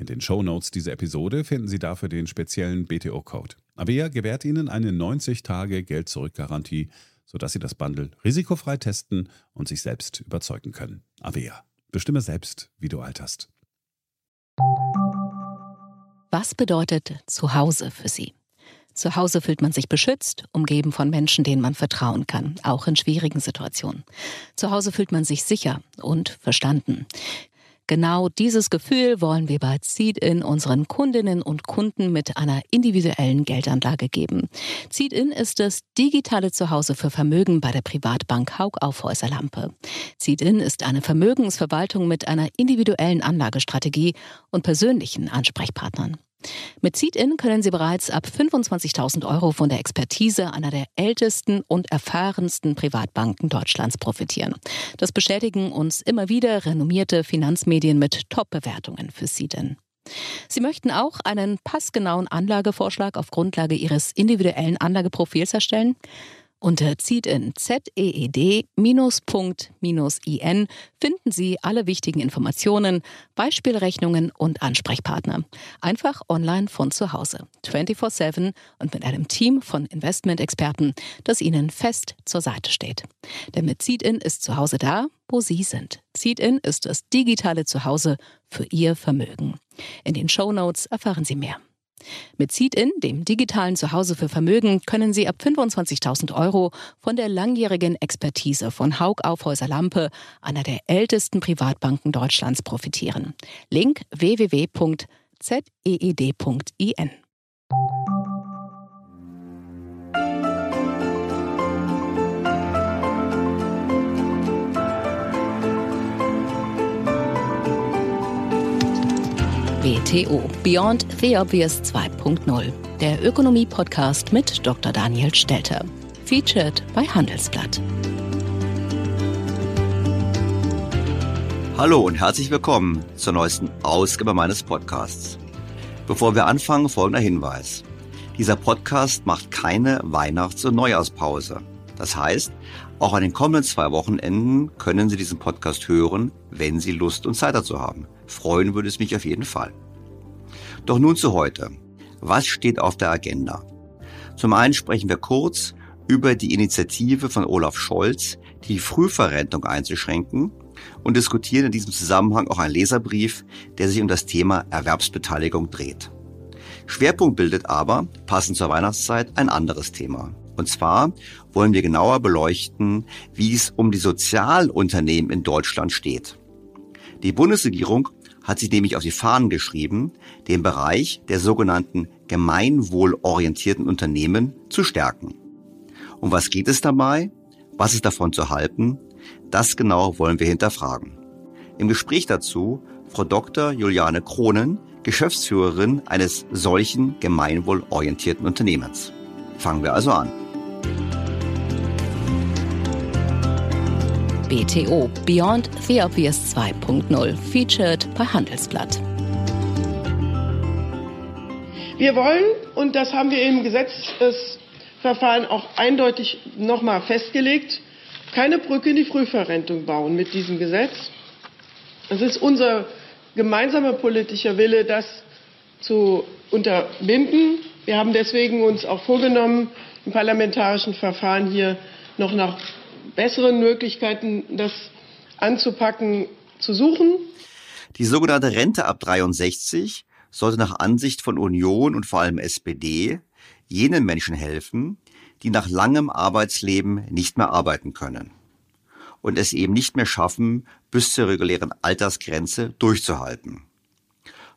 In den Shownotes dieser Episode finden Sie dafür den speziellen BTO-Code. Avea gewährt Ihnen eine 90-Tage-Geld-Zurück-Garantie, sodass Sie das Bundle risikofrei testen und sich selbst überzeugen können. Avea. Bestimme selbst, wie du alterst. Was bedeutet Zuhause für Sie? Zu Hause fühlt man sich beschützt, umgeben von Menschen, denen man vertrauen kann, auch in schwierigen Situationen. Zu Hause fühlt man sich sicher und verstanden. Genau dieses Gefühl wollen wir bei Seed-In unseren Kundinnen und Kunden mit einer individuellen Geldanlage geben. Seed-In ist das digitale Zuhause für Vermögen bei der Privatbank Haug Aufhäuser Lampe. Seed-In ist eine Vermögensverwaltung mit einer individuellen Anlagestrategie und persönlichen Ansprechpartnern. Mit Seed-In können Sie bereits ab 25.000 Euro von der Expertise einer der ältesten und erfahrensten Privatbanken Deutschlands profitieren. Das bestätigen uns immer wieder renommierte Finanzmedien mit Top-Bewertungen für Seed-In. Sie möchten auch einen passgenauen Anlagevorschlag auf Grundlage Ihres individuellen Anlageprofils erstellen? Unter Zietin ZEED-Punkt-IN finden Sie alle wichtigen Informationen, Beispielrechnungen und Ansprechpartner. Einfach online von zu Hause, 24-7 und mit einem Team von Investmentexperten, das Ihnen fest zur Seite steht. Denn mit Zietin ist zu Hause da, wo Sie sind. Zietin ist das digitale Zuhause für Ihr Vermögen. In den Show Notes erfahren Sie mehr. Mit Seed-In, dem digitalen Zuhause für Vermögen, können Sie ab 25.000 Euro von der langjährigen Expertise von Haug Aufhäuser Lampe, einer der ältesten Privatbanken Deutschlands, profitieren. Link www.zeed.in. BTO Beyond the Obvious 2.0, der Ökonomie-Podcast mit Dr. Daniel Stelter. Featured bei Handelsblatt. Hallo und herzlich willkommen zur neuesten Ausgabe meines Podcasts. Bevor wir anfangen, folgender Hinweis. Dieser Podcast macht keine Weihnachts- und Neujahrspause. Das heißt, Auch an den kommenden zwei Wochenenden können Sie diesen Podcast hören, wenn Sie Lust und Zeit dazu haben. Freuen würde es mich auf jeden Fall. Doch nun zu heute. Was steht auf der Agenda? Zum einen sprechen wir kurz über die Initiative von Olaf Scholz, die Frühverrentung einzuschränken und diskutieren in diesem Zusammenhang auch einen Leserbrief, der sich um das Thema Erwerbsbeteiligung dreht. Schwerpunkt bildet aber, passend zur Weihnachtszeit, ein anderes Thema. Und zwar wollen wir genauer beleuchten, wie es um die Sozialunternehmen in Deutschland steht. Die Bundesregierung hat sich nämlich auf die Fahnen geschrieben, den Bereich der sogenannten gemeinwohlorientierten Unternehmen zu stärken. Um was geht es dabei? Was ist davon zu halten? Das genau wollen wir hinterfragen. Im Gespräch dazu Frau Dr. Juliane Kronen, Geschäftsführerin eines solchen gemeinwohlorientierten Unternehmens. Fangen wir also an. BTO Beyond the Obvious 2.0 featured bei Handelsblatt. Wir wollen, und das haben wir im Gesetzesverfahren auch eindeutig nochmal festgelegt, keine Brücke in die Frühverrentung bauen mit diesem Gesetz. Es ist unser gemeinsamer politischer Wille, das zu unterbinden. Wir haben deswegen uns auch vorgenommen, im parlamentarischen Verfahren hier noch nach besseren Möglichkeiten, das anzupacken, zu suchen. Die sogenannte Rente ab 63 sollte nach Ansicht von Union und vor allem SPD jenen Menschen helfen, die nach langem Arbeitsleben nicht mehr arbeiten können und es eben nicht mehr schaffen, bis zur regulären Altersgrenze durchzuhalten.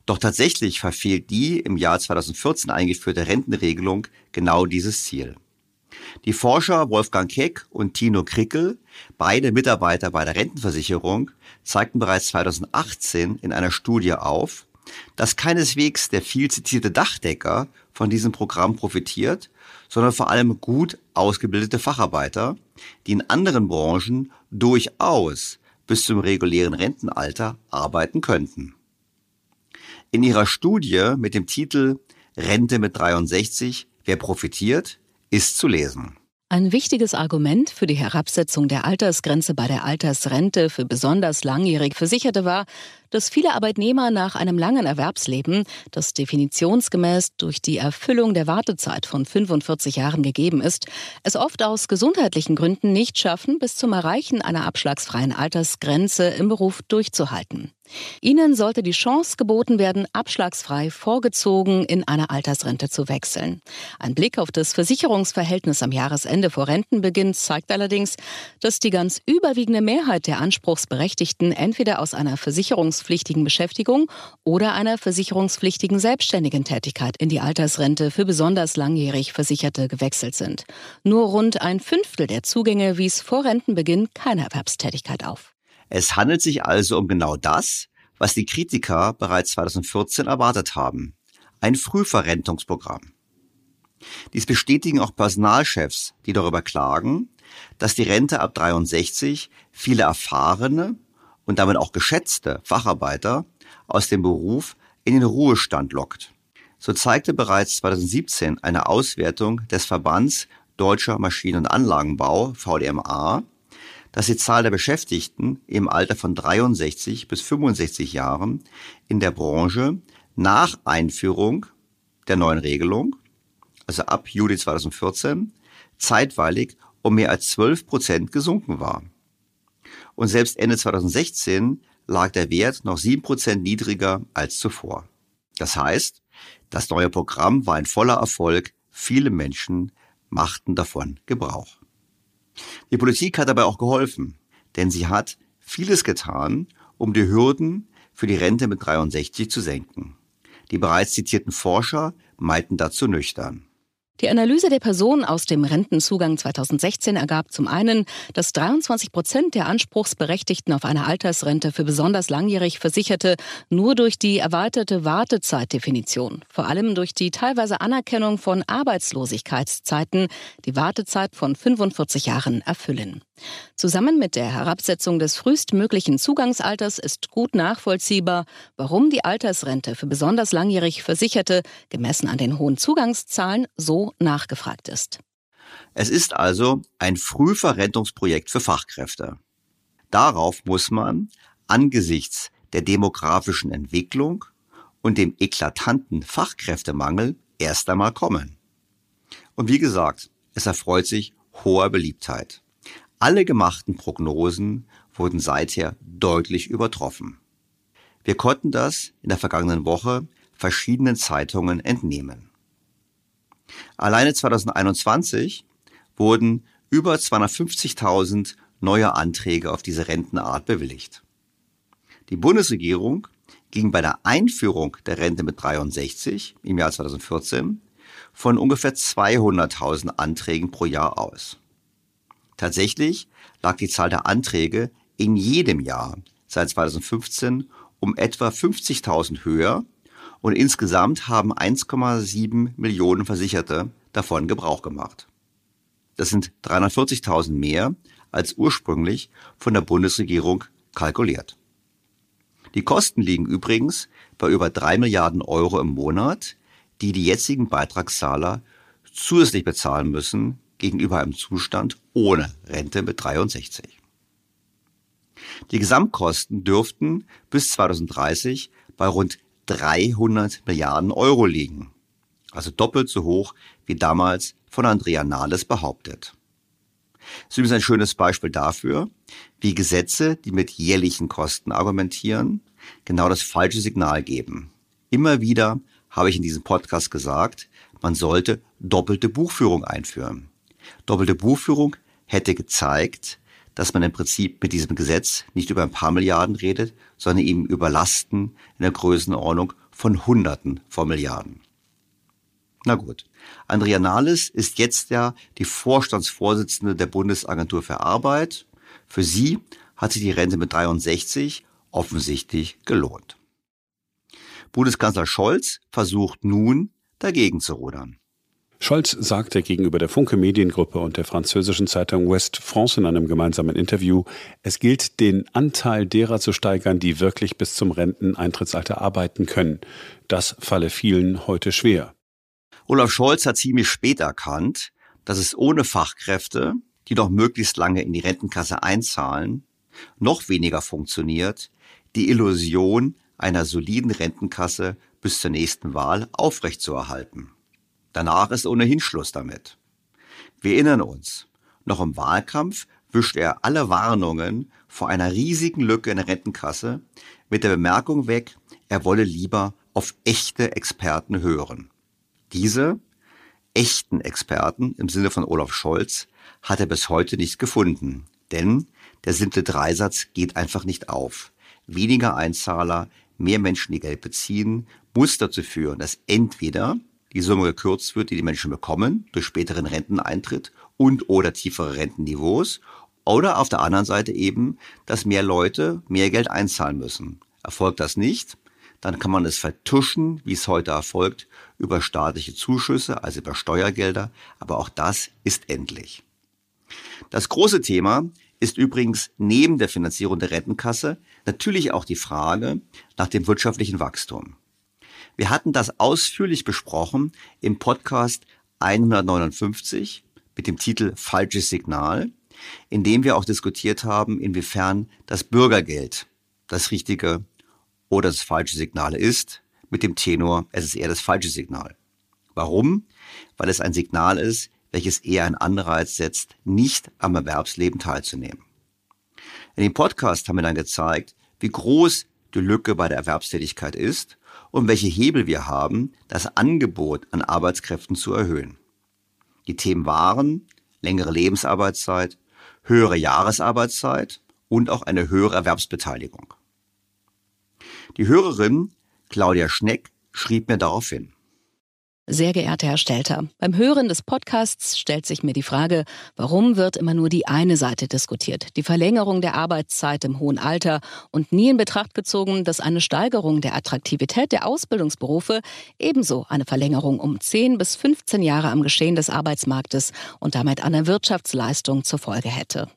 Doch tatsächlich verfehlt die im Jahr 2014 eingeführte Rentenregelung genau dieses Ziel. Die Forscher Wolfgang Keck und Tino Krickel, beide Mitarbeiter bei der Rentenversicherung, zeigten bereits 2018 in einer Studie auf, dass keineswegs der viel zitierte Dachdecker von diesem Programm profitiert, sondern vor allem gut ausgebildete Facharbeiter, die in anderen Branchen durchaus bis zum regulären Rentenalter arbeiten könnten. In ihrer Studie mit dem Titel Rente mit 63, wer profitiert, ist zu lesen. Ein wichtiges Argument für die Herabsetzung der Altersgrenze bei der Altersrente für besonders langjährig Versicherte war, dass viele Arbeitnehmer nach einem langen Erwerbsleben, das definitionsgemäß durch die Erfüllung der Wartezeit von 45 Jahren gegeben ist, es oft aus gesundheitlichen Gründen nicht schaffen, bis zum Erreichen einer abschlagsfreien Altersgrenze im Beruf durchzuhalten. Ihnen sollte die Chance geboten werden, abschlagsfrei vorgezogen in eine Altersrente zu wechseln. Ein Blick auf das Versicherungsverhältnis am Jahresende vor Rentenbeginn zeigt allerdings, dass die ganz überwiegende Mehrheit der Anspruchsberechtigten entweder aus einer versicherungspflichtigen Beschäftigung oder einer versicherungspflichtigen selbstständigen Tätigkeit in die Altersrente für besonders langjährig Versicherte gewechselt sind. Nur rund ein Fünftel der Zugänge wies vor Rentenbeginn keine Erwerbstätigkeit auf. Es handelt sich also um genau das, was die Kritiker bereits 2014 erwartet haben. Ein Frühverrentungsprogramm. Dies bestätigen auch Personalchefs, die darüber klagen, dass die Rente ab 63 viele erfahrene und damit auch geschätzte Facharbeiter aus dem Beruf in den Ruhestand lockt. So zeigte bereits 2017 eine Auswertung des Verbands Deutscher Maschinen- und Anlagenbau VDMA, dass die Zahl der Beschäftigten im Alter von 63 bis 65 Jahren in der Branche nach Einführung der neuen Regelung, also ab Juli 2014, zeitweilig um mehr als 12 Prozent gesunken war. Und selbst Ende 2016 lag der Wert noch 7 Prozent niedriger als zuvor. Das heißt, das neue Programm war ein voller Erfolg. Viele Menschen machten davon Gebrauch. Die Politik hat dabei auch geholfen, denn sie hat vieles getan, um die Hürden für die Rente mit 63 zu senken. Die bereits zitierten Forscher meinten dazu nüchtern. Die Analyse der Person aus dem Rentenzugang 2016 ergab zum einen, dass 23 Prozent der Anspruchsberechtigten auf eine Altersrente für besonders langjährig Versicherte nur durch die erweiterte Wartezeitdefinition, vor allem durch die teilweise Anerkennung von Arbeitslosigkeitszeiten, die Wartezeit von 45 Jahren erfüllen. Zusammen mit der Herabsetzung des frühestmöglichen Zugangsalters ist gut nachvollziehbar, warum die Altersrente für besonders langjährig Versicherte, gemessen an den hohen Zugangszahlen, so nachgefragt ist. Es ist also ein Frühverrentungsprojekt für Fachkräfte. Darauf muss man angesichts der demografischen Entwicklung und dem eklatanten Fachkräftemangel erst einmal kommen. Und wie gesagt, es erfreut sich hoher Beliebtheit. Alle gemachten Prognosen wurden seither deutlich übertroffen. Wir konnten das in der vergangenen Woche verschiedenen Zeitungen entnehmen. Alleine 2021 wurden über 250.000 neue Anträge auf diese Rentenart bewilligt. Die Bundesregierung ging bei der Einführung der Rente mit 63 im Jahr 2014 von ungefähr 200.000 Anträgen pro Jahr aus. Tatsächlich lag die Zahl der Anträge in jedem Jahr seit 2015 um etwa 50.000 höher und insgesamt haben 1,7 Millionen Versicherte davon Gebrauch gemacht. Das sind 340.000 mehr als ursprünglich von der Bundesregierung kalkuliert. Die Kosten liegen übrigens bei über drei Milliarden Euro im Monat, die die jetzigen Beitragszahler zusätzlich bezahlen müssen gegenüber einem Zustand ohne Rente mit 63. Die Gesamtkosten dürften bis 2030 bei rund 300 Milliarden Euro liegen, also doppelt so hoch wie damals von Andrea Nahles behauptet. Das ist ein schönes Beispiel dafür, wie Gesetze, die mit jährlichen Kosten argumentieren, genau das falsche Signal geben. Immer wieder habe ich in diesem Podcast gesagt, man sollte doppelte Buchführung einführen. Doppelte Buchführung hätte gezeigt, dass man im Prinzip mit diesem Gesetz nicht über ein paar Milliarden redet, sondern eben über Lasten in der Größenordnung von Hunderten von Milliarden. Na gut. Andrea Nahles ist jetzt ja die Vorstandsvorsitzende der Bundesagentur für Arbeit. Für sie hat sich die Rente mit 63 offensichtlich gelohnt. Bundeskanzler Scholz versucht nun, dagegen zu rudern. Scholz sagte gegenüber der Funke Mediengruppe und der französischen Zeitung West France in einem gemeinsamen Interview, es gilt, den Anteil derer zu steigern, die wirklich bis zum Renteneintrittsalter arbeiten können. Das falle vielen heute schwer. Olaf Scholz hat ziemlich spät erkannt, dass es ohne Fachkräfte, die noch möglichst lange in die Rentenkasse einzahlen, noch weniger funktioniert, die Illusion einer soliden Rentenkasse bis zur nächsten Wahl aufrechtzuerhalten. Danach ist ohnehin Schluss damit. Wir erinnern uns, noch im Wahlkampf wischt er alle Warnungen vor einer riesigen Lücke in der Rentenkasse mit der Bemerkung weg, er wolle lieber auf echte Experten hören. Diese echten Experten im Sinne von Olaf Scholz hat er bis heute nicht gefunden. Denn der simple Dreisatz geht einfach nicht auf. Weniger Einzahler, mehr Menschen, die Geld beziehen, muss dazu führen, dass entweder die Summe gekürzt wird, die die Menschen bekommen durch späteren Renteneintritt und oder tiefere Rentenniveaus oder auf der anderen Seite eben, dass mehr Leute mehr Geld einzahlen müssen. Erfolgt das nicht, dann kann man es vertuschen, wie es heute erfolgt, über staatliche Zuschüsse, also über Steuergelder, aber auch das ist endlich. Das große Thema ist übrigens neben der Finanzierung der Rentenkasse natürlich auch die Frage nach dem wirtschaftlichen Wachstum. Wir hatten das ausführlich besprochen im Podcast 159 mit dem Titel Falsches Signal, in dem wir auch diskutiert haben, inwiefern das Bürgergeld das richtige oder das falsche Signal ist, mit dem Tenor, es ist eher das falsche Signal. Warum? Weil es ein Signal ist, welches eher einen Anreiz setzt, nicht am Erwerbsleben teilzunehmen. In dem Podcast haben wir dann gezeigt, wie groß die Lücke bei der Erwerbstätigkeit ist und welche Hebel wir haben, das Angebot an Arbeitskräften zu erhöhen. Die Themen waren längere Lebensarbeitszeit, höhere Jahresarbeitszeit und auch eine höhere Erwerbsbeteiligung. Die Hörerin Claudia Schneck schrieb mir daraufhin. Sehr geehrter Herr Stelter, beim Hören des Podcasts stellt sich mir die Frage, warum wird immer nur die eine Seite diskutiert, die Verlängerung der Arbeitszeit im hohen Alter und nie in Betracht gezogen, dass eine Steigerung der Attraktivität der Ausbildungsberufe ebenso eine Verlängerung um 10 bis 15 Jahre am Geschehen des Arbeitsmarktes und damit der Wirtschaftsleistung zur Folge hätte.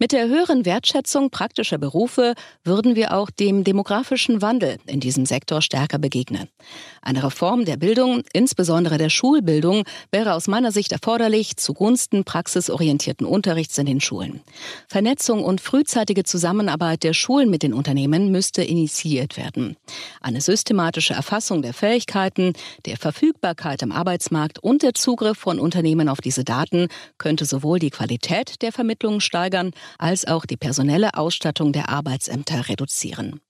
Mit der höheren Wertschätzung praktischer Berufe würden wir auch dem demografischen Wandel in diesem Sektor stärker begegnen. Eine Reform der Bildung, insbesondere der Schulbildung, wäre aus meiner Sicht erforderlich zugunsten praxisorientierten Unterrichts in den Schulen. Vernetzung und frühzeitige Zusammenarbeit der Schulen mit den Unternehmen müsste initiiert werden. Eine systematische Erfassung der Fähigkeiten, der Verfügbarkeit am Arbeitsmarkt und der Zugriff von Unternehmen auf diese Daten könnte sowohl die Qualität der Vermittlungen steigern, als auch die personelle Ausstattung der Arbeitsämter reduzieren.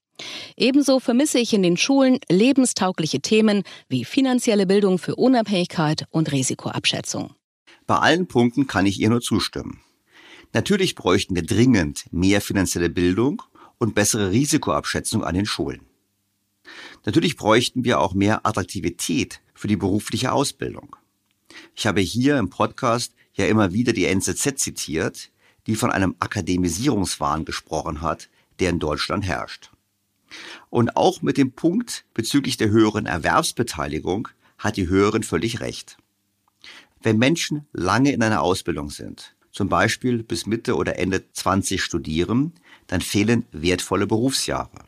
Ebenso vermisse ich in den Schulen lebenstaugliche Themen wie finanzielle Bildung für Unabhängigkeit und Risikoabschätzung. Bei allen Punkten kann ich ihr nur zustimmen. Natürlich bräuchten wir dringend mehr finanzielle Bildung und bessere Risikoabschätzung an den Schulen. Natürlich bräuchten wir auch mehr Attraktivität für die berufliche Ausbildung. Ich habe hier im Podcast ja immer wieder die NZZ zitiert, die von einem Akademisierungswahn gesprochen hat, der in Deutschland herrscht. Und auch mit dem Punkt bezüglich der höheren Erwerbsbeteiligung hat die Höherin völlig recht. Wenn Menschen lange in einer Ausbildung sind, zum Beispiel bis Mitte oder Ende 20 studieren, dann fehlen wertvolle Berufsjahre.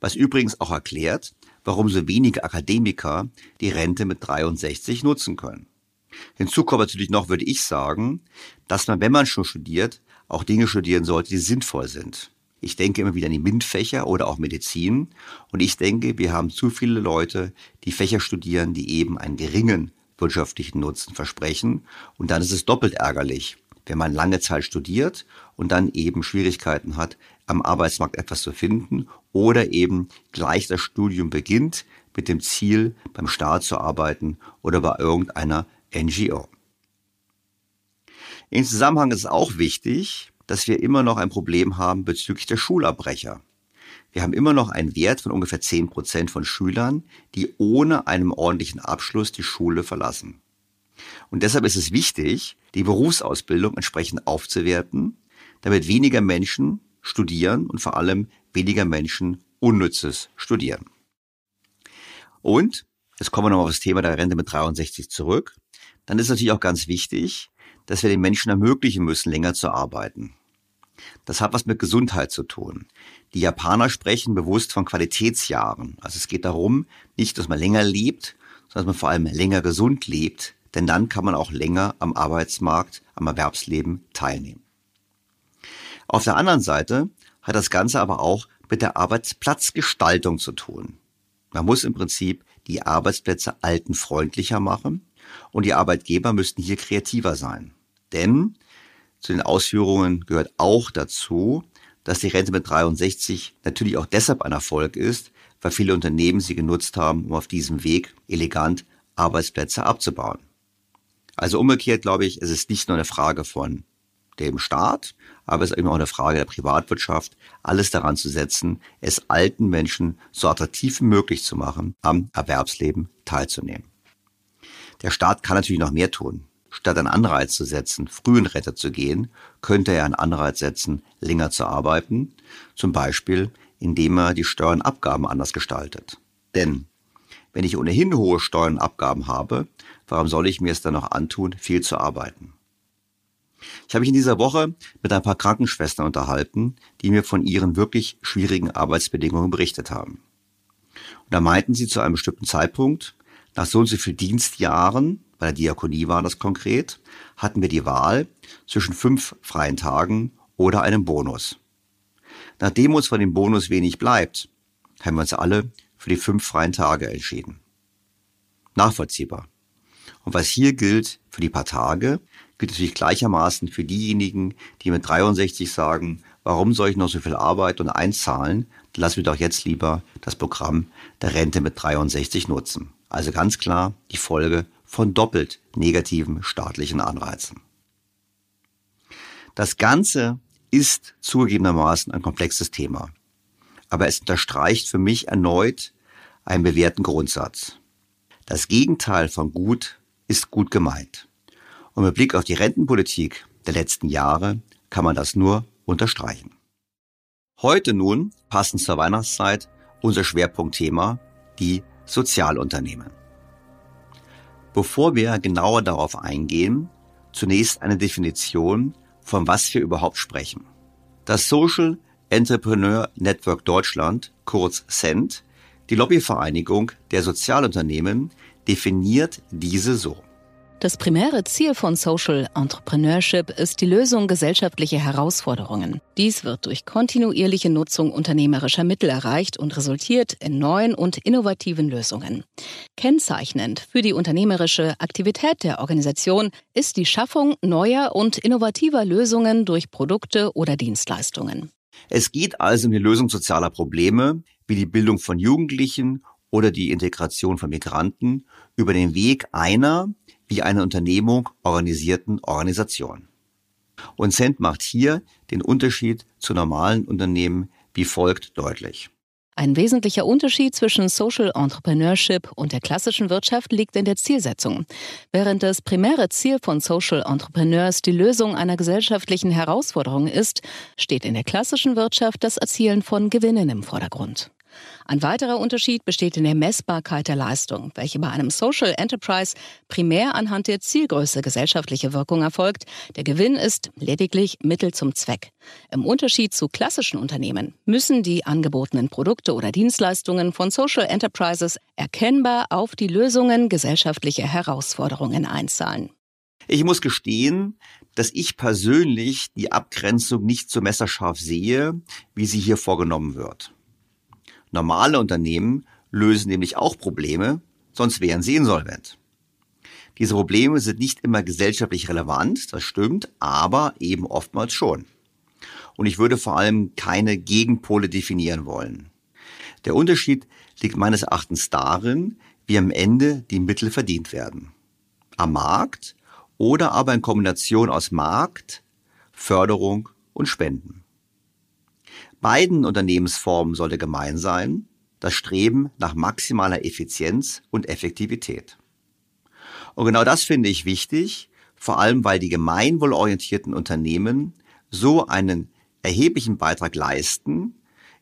Was übrigens auch erklärt, warum so wenige Akademiker die Rente mit 63 nutzen können. Hinzu kommt natürlich noch, würde ich sagen, dass man, wenn man schon studiert, auch Dinge studieren sollte, die sinnvoll sind. Ich denke immer wieder an die MINT-Fächer oder auch Medizin. Und ich denke, wir haben zu viele Leute, die Fächer studieren, die eben einen geringen wirtschaftlichen Nutzen versprechen. Und dann ist es doppelt ärgerlich, wenn man lange Zeit studiert und dann eben Schwierigkeiten hat, am Arbeitsmarkt etwas zu finden oder eben gleich das Studium beginnt mit dem Ziel, beim Staat zu arbeiten oder bei irgendeiner NGO. Im Zusammenhang ist es auch wichtig, dass wir immer noch ein Problem haben bezüglich der Schulabbrecher. Wir haben immer noch einen Wert von ungefähr 10 Prozent von Schülern, die ohne einen ordentlichen Abschluss die Schule verlassen. Und deshalb ist es wichtig, die Berufsausbildung entsprechend aufzuwerten, damit weniger Menschen studieren und vor allem weniger Menschen Unnützes studieren. Und, jetzt kommen wir nochmal auf das Thema der Rente mit 63 zurück, dann ist natürlich auch ganz wichtig, dass wir den Menschen ermöglichen müssen, länger zu arbeiten. Das hat was mit Gesundheit zu tun. Die Japaner sprechen bewusst von Qualitätsjahren. Also es geht darum, nicht, dass man länger lebt, sondern dass man vor allem länger gesund lebt, denn dann kann man auch länger am Arbeitsmarkt, am Erwerbsleben teilnehmen. Auf der anderen Seite hat das Ganze aber auch mit der Arbeitsplatzgestaltung zu tun. Man muss im Prinzip die Arbeitsplätze altenfreundlicher machen und die Arbeitgeber müssten hier kreativer sein. Denn zu den Ausführungen gehört auch dazu, dass die Rente mit 63 natürlich auch deshalb ein Erfolg ist, weil viele Unternehmen sie genutzt haben, um auf diesem Weg elegant Arbeitsplätze abzubauen. Also umgekehrt glaube ich, es ist nicht nur eine Frage von dem Staat, aber es ist eben auch eine Frage der Privatwirtschaft, alles daran zu setzen, es alten Menschen so attraktiv wie möglich zu machen, am Erwerbsleben teilzunehmen. Der Staat kann natürlich noch mehr tun. Statt einen Anreiz zu setzen, früh in Rente zu gehen, könnte er einen Anreiz setzen, länger zu arbeiten, zum Beispiel indem er die Steuernabgaben anders gestaltet. Denn wenn ich ohnehin hohe Steuernabgaben habe, warum soll ich mir es dann noch antun, viel zu arbeiten? Ich habe mich in dieser Woche mit ein paar Krankenschwestern unterhalten, die mir von ihren wirklich schwierigen Arbeitsbedingungen berichtet haben. Und da meinten sie zu einem bestimmten Zeitpunkt, nach so und so viel Dienstjahren, bei der Diakonie war das konkret, hatten wir die Wahl zwischen fünf freien Tagen oder einem Bonus. Nachdem uns von dem Bonus wenig bleibt, haben wir uns alle für die fünf freien Tage entschieden. Nachvollziehbar. Und was hier gilt für die paar Tage, gilt natürlich gleichermaßen für diejenigen, die mit 63 sagen, warum soll ich noch so viel Arbeit und einzahlen? Dann lassen wir doch jetzt lieber das Programm der Rente mit 63 nutzen. Also ganz klar die Folge von doppelt negativen staatlichen Anreizen. Das Ganze ist zugegebenermaßen ein komplexes Thema. Aber es unterstreicht für mich erneut einen bewährten Grundsatz. Das Gegenteil von gut ist gut gemeint. Und mit Blick auf die Rentenpolitik der letzten Jahre kann man das nur unterstreichen. Heute nun, passend zur Weihnachtszeit, unser Schwerpunktthema, die Sozialunternehmen. Bevor wir genauer darauf eingehen, zunächst eine Definition von was wir überhaupt sprechen. Das Social Entrepreneur Network Deutschland, kurz CENT, die Lobbyvereinigung der Sozialunternehmen, definiert diese so. Das primäre Ziel von Social Entrepreneurship ist die Lösung gesellschaftlicher Herausforderungen. Dies wird durch kontinuierliche Nutzung unternehmerischer Mittel erreicht und resultiert in neuen und innovativen Lösungen. Kennzeichnend für die unternehmerische Aktivität der Organisation ist die Schaffung neuer und innovativer Lösungen durch Produkte oder Dienstleistungen. Es geht also um die Lösung sozialer Probleme, wie die Bildung von Jugendlichen oder die Integration von Migranten über den Weg einer wie eine Unternehmung organisierten Organisation. Und Cent macht hier den Unterschied zu normalen Unternehmen wie folgt deutlich. Ein wesentlicher Unterschied zwischen Social Entrepreneurship und der klassischen Wirtschaft liegt in der Zielsetzung. Während das primäre Ziel von Social Entrepreneurs die Lösung einer gesellschaftlichen Herausforderung ist, steht in der klassischen Wirtschaft das Erzielen von Gewinnen im Vordergrund. Ein weiterer Unterschied besteht in der Messbarkeit der Leistung, welche bei einem Social Enterprise primär anhand der Zielgröße gesellschaftliche Wirkung erfolgt. Der Gewinn ist lediglich Mittel zum Zweck. Im Unterschied zu klassischen Unternehmen müssen die angebotenen Produkte oder Dienstleistungen von Social Enterprises erkennbar auf die Lösungen gesellschaftlicher Herausforderungen einzahlen. Ich muss gestehen, dass ich persönlich die Abgrenzung nicht so messerscharf sehe, wie sie hier vorgenommen wird. Normale Unternehmen lösen nämlich auch Probleme, sonst wären sie insolvent. Diese Probleme sind nicht immer gesellschaftlich relevant, das stimmt, aber eben oftmals schon. Und ich würde vor allem keine Gegenpole definieren wollen. Der Unterschied liegt meines Erachtens darin, wie am Ende die Mittel verdient werden. Am Markt oder aber in Kombination aus Markt, Förderung und Spenden. Beiden Unternehmensformen sollte gemein sein, das Streben nach maximaler Effizienz und Effektivität. Und genau das finde ich wichtig, vor allem weil die gemeinwohlorientierten Unternehmen so einen erheblichen Beitrag leisten,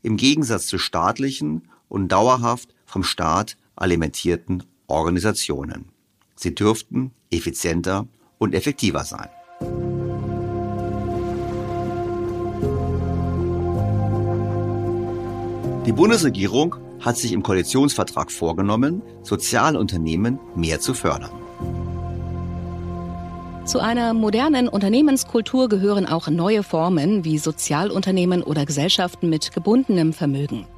im Gegensatz zu staatlichen und dauerhaft vom Staat alimentierten Organisationen. Sie dürften effizienter und effektiver sein. Die Bundesregierung hat sich im Koalitionsvertrag vorgenommen, Sozialunternehmen mehr zu fördern. Zu einer modernen Unternehmenskultur gehören auch neue Formen wie Sozialunternehmen oder Gesellschaften mit gebundenem Vermögen.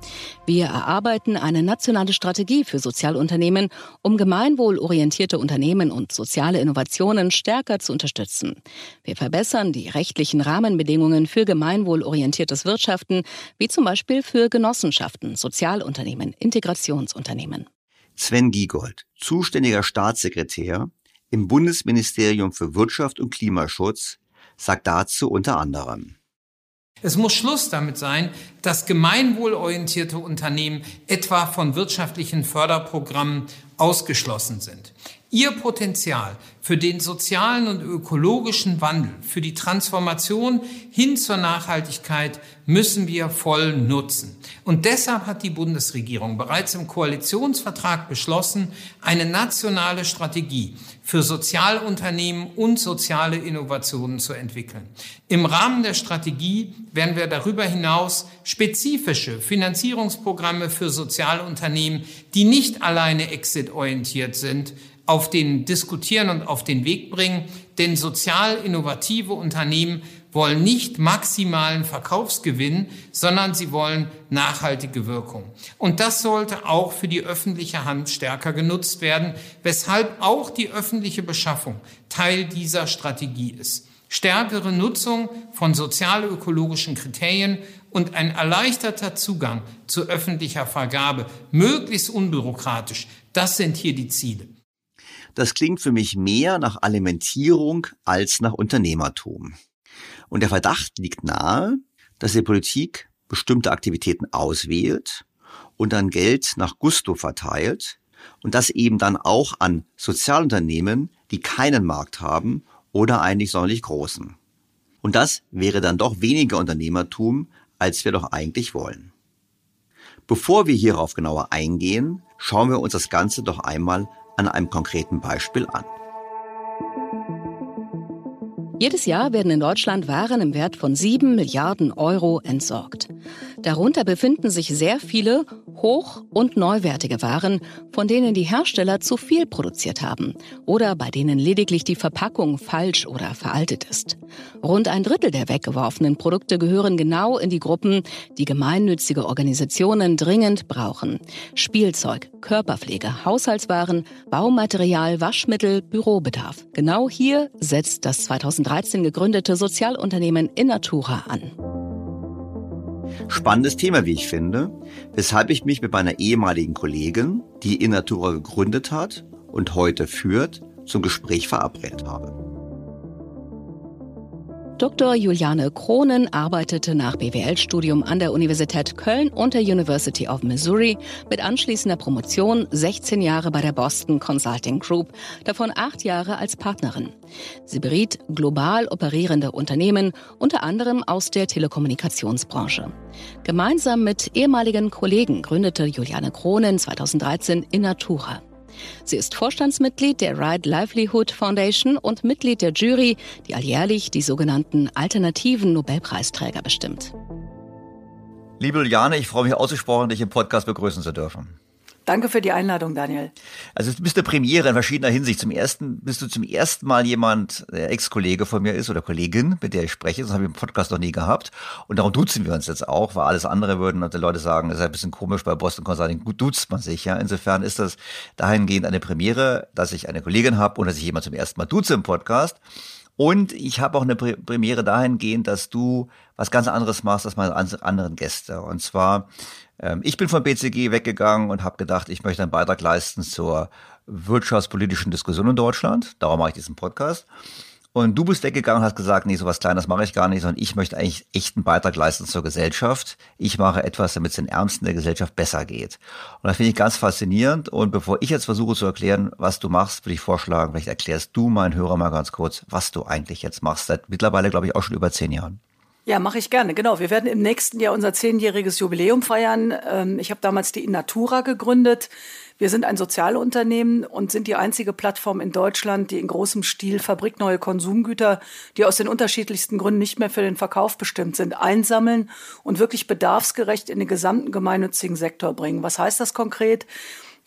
Wir erarbeiten eine nationale Strategie für Sozialunternehmen, um gemeinwohlorientierte Unternehmen und soziale Innovationen stärker zu unterstützen. Wir verbessern die rechtlichen Rahmenbedingungen für gemeinwohlorientiertes Wirtschaften, wie zum Beispiel für Genossenschaften, Sozialunternehmen, Integrationsunternehmen. Sven Giegold, zuständiger Staatssekretär im Bundesministerium für Wirtschaft und Klimaschutz sagt dazu unter anderem. Es muss Schluss damit sein, dass gemeinwohlorientierte Unternehmen etwa von wirtschaftlichen Förderprogrammen ausgeschlossen sind. Ihr Potenzial für den sozialen und ökologischen Wandel, für die Transformation hin zur Nachhaltigkeit müssen wir voll nutzen. Und deshalb hat die Bundesregierung bereits im Koalitionsvertrag beschlossen, eine nationale Strategie für Sozialunternehmen und soziale Innovationen zu entwickeln. Im Rahmen der Strategie werden wir darüber hinaus spezifische Finanzierungsprogramme für Sozialunternehmen, die nicht alleine exit-orientiert sind, auf den diskutieren und auf den Weg bringen, denn sozial innovative Unternehmen wollen nicht maximalen Verkaufsgewinn, sondern sie wollen nachhaltige Wirkung. Und das sollte auch für die öffentliche Hand stärker genutzt werden, weshalb auch die öffentliche Beschaffung Teil dieser Strategie ist. Stärkere Nutzung von sozial-ökologischen Kriterien und ein erleichterter Zugang zu öffentlicher Vergabe, möglichst unbürokratisch, das sind hier die Ziele. Das klingt für mich mehr nach Alimentierung als nach Unternehmertum. Und der Verdacht liegt nahe, dass die Politik bestimmte Aktivitäten auswählt und dann Geld nach Gusto verteilt und das eben dann auch an Sozialunternehmen, die keinen Markt haben oder eigentlich sonderlich großen. Und das wäre dann doch weniger Unternehmertum, als wir doch eigentlich wollen. Bevor wir hierauf genauer eingehen, schauen wir uns das Ganze doch einmal an einem konkreten Beispiel an. Jedes Jahr werden in Deutschland Waren im Wert von 7 Milliarden Euro entsorgt. Darunter befinden sich sehr viele hoch- und neuwertige Waren, von denen die Hersteller zu viel produziert haben oder bei denen lediglich die Verpackung falsch oder veraltet ist. Rund ein Drittel der weggeworfenen Produkte gehören genau in die Gruppen, die gemeinnützige Organisationen dringend brauchen. Spielzeug, Körperpflege, Haushaltswaren, Baumaterial, Waschmittel, Bürobedarf. Genau hier setzt das 2013 gegründete Sozialunternehmen Innatura an. Spannendes Thema, wie ich finde, weshalb ich mich mit meiner ehemaligen Kollegin, die Innatura gegründet hat und heute führt, zum Gespräch verabredet habe. Dr. Juliane Kronen arbeitete nach BWL-Studium an der Universität Köln und der University of Missouri mit anschließender Promotion 16 Jahre bei der Boston Consulting Group, davon acht Jahre als Partnerin. Sie beriet global operierende Unternehmen, unter anderem aus der Telekommunikationsbranche. Gemeinsam mit ehemaligen Kollegen gründete Juliane Kronen 2013 Innatura. Sie ist Vorstandsmitglied der Right Livelihood Foundation und Mitglied der Jury, die alljährlich die sogenannten alternativen Nobelpreisträger bestimmt. Liebe Juliane, ich freue mich ausgesprochen, dich im Podcast begrüßen zu dürfen. Danke für die Einladung, Daniel. Also du bist eine Premiere in verschiedener Hinsicht. Zum ersten bist du zum ersten Mal jemand, der Ex-Kollege von mir ist oder Kollegin, mit der ich spreche. Das habe ich im Podcast noch nie gehabt. Und darum duzen wir uns jetzt auch, weil alles andere würden und die Leute sagen, das ist ein bisschen komisch bei Boston Consulting. Gut duzt man sich, ja. Insofern ist das dahingehend eine Premiere, dass ich eine Kollegin habe und dass ich jemand zum ersten Mal duze im Podcast. Und ich habe auch eine Premiere dahingehend, dass du was ganz anderes machst als meine anderen Gäste. Und zwar ähm, ich bin von BCG weggegangen und habe gedacht, ich möchte einen Beitrag leisten zur wirtschaftspolitischen Diskussion in Deutschland. Darum mache ich diesen Podcast. Und du bist weggegangen und hast gesagt, nee, sowas Kleines mache ich gar nicht, sondern ich möchte eigentlich echt einen Beitrag leisten zur Gesellschaft. Ich mache etwas, damit es den Ärmsten der Gesellschaft besser geht. Und das finde ich ganz faszinierend. Und bevor ich jetzt versuche zu erklären, was du machst, würde ich vorschlagen, vielleicht erklärst du meinen Hörer mal ganz kurz, was du eigentlich jetzt machst. Seit mittlerweile, glaube ich, auch schon über zehn Jahren. Ja, mache ich gerne. Genau. Wir werden im nächsten Jahr unser zehnjähriges Jubiläum feiern. Ähm, ich habe damals die Innatura gegründet. Wir sind ein Sozialunternehmen und sind die einzige Plattform in Deutschland, die in großem Stil fabrikneue Konsumgüter, die aus den unterschiedlichsten Gründen nicht mehr für den Verkauf bestimmt sind, einsammeln und wirklich bedarfsgerecht in den gesamten gemeinnützigen Sektor bringen. Was heißt das konkret?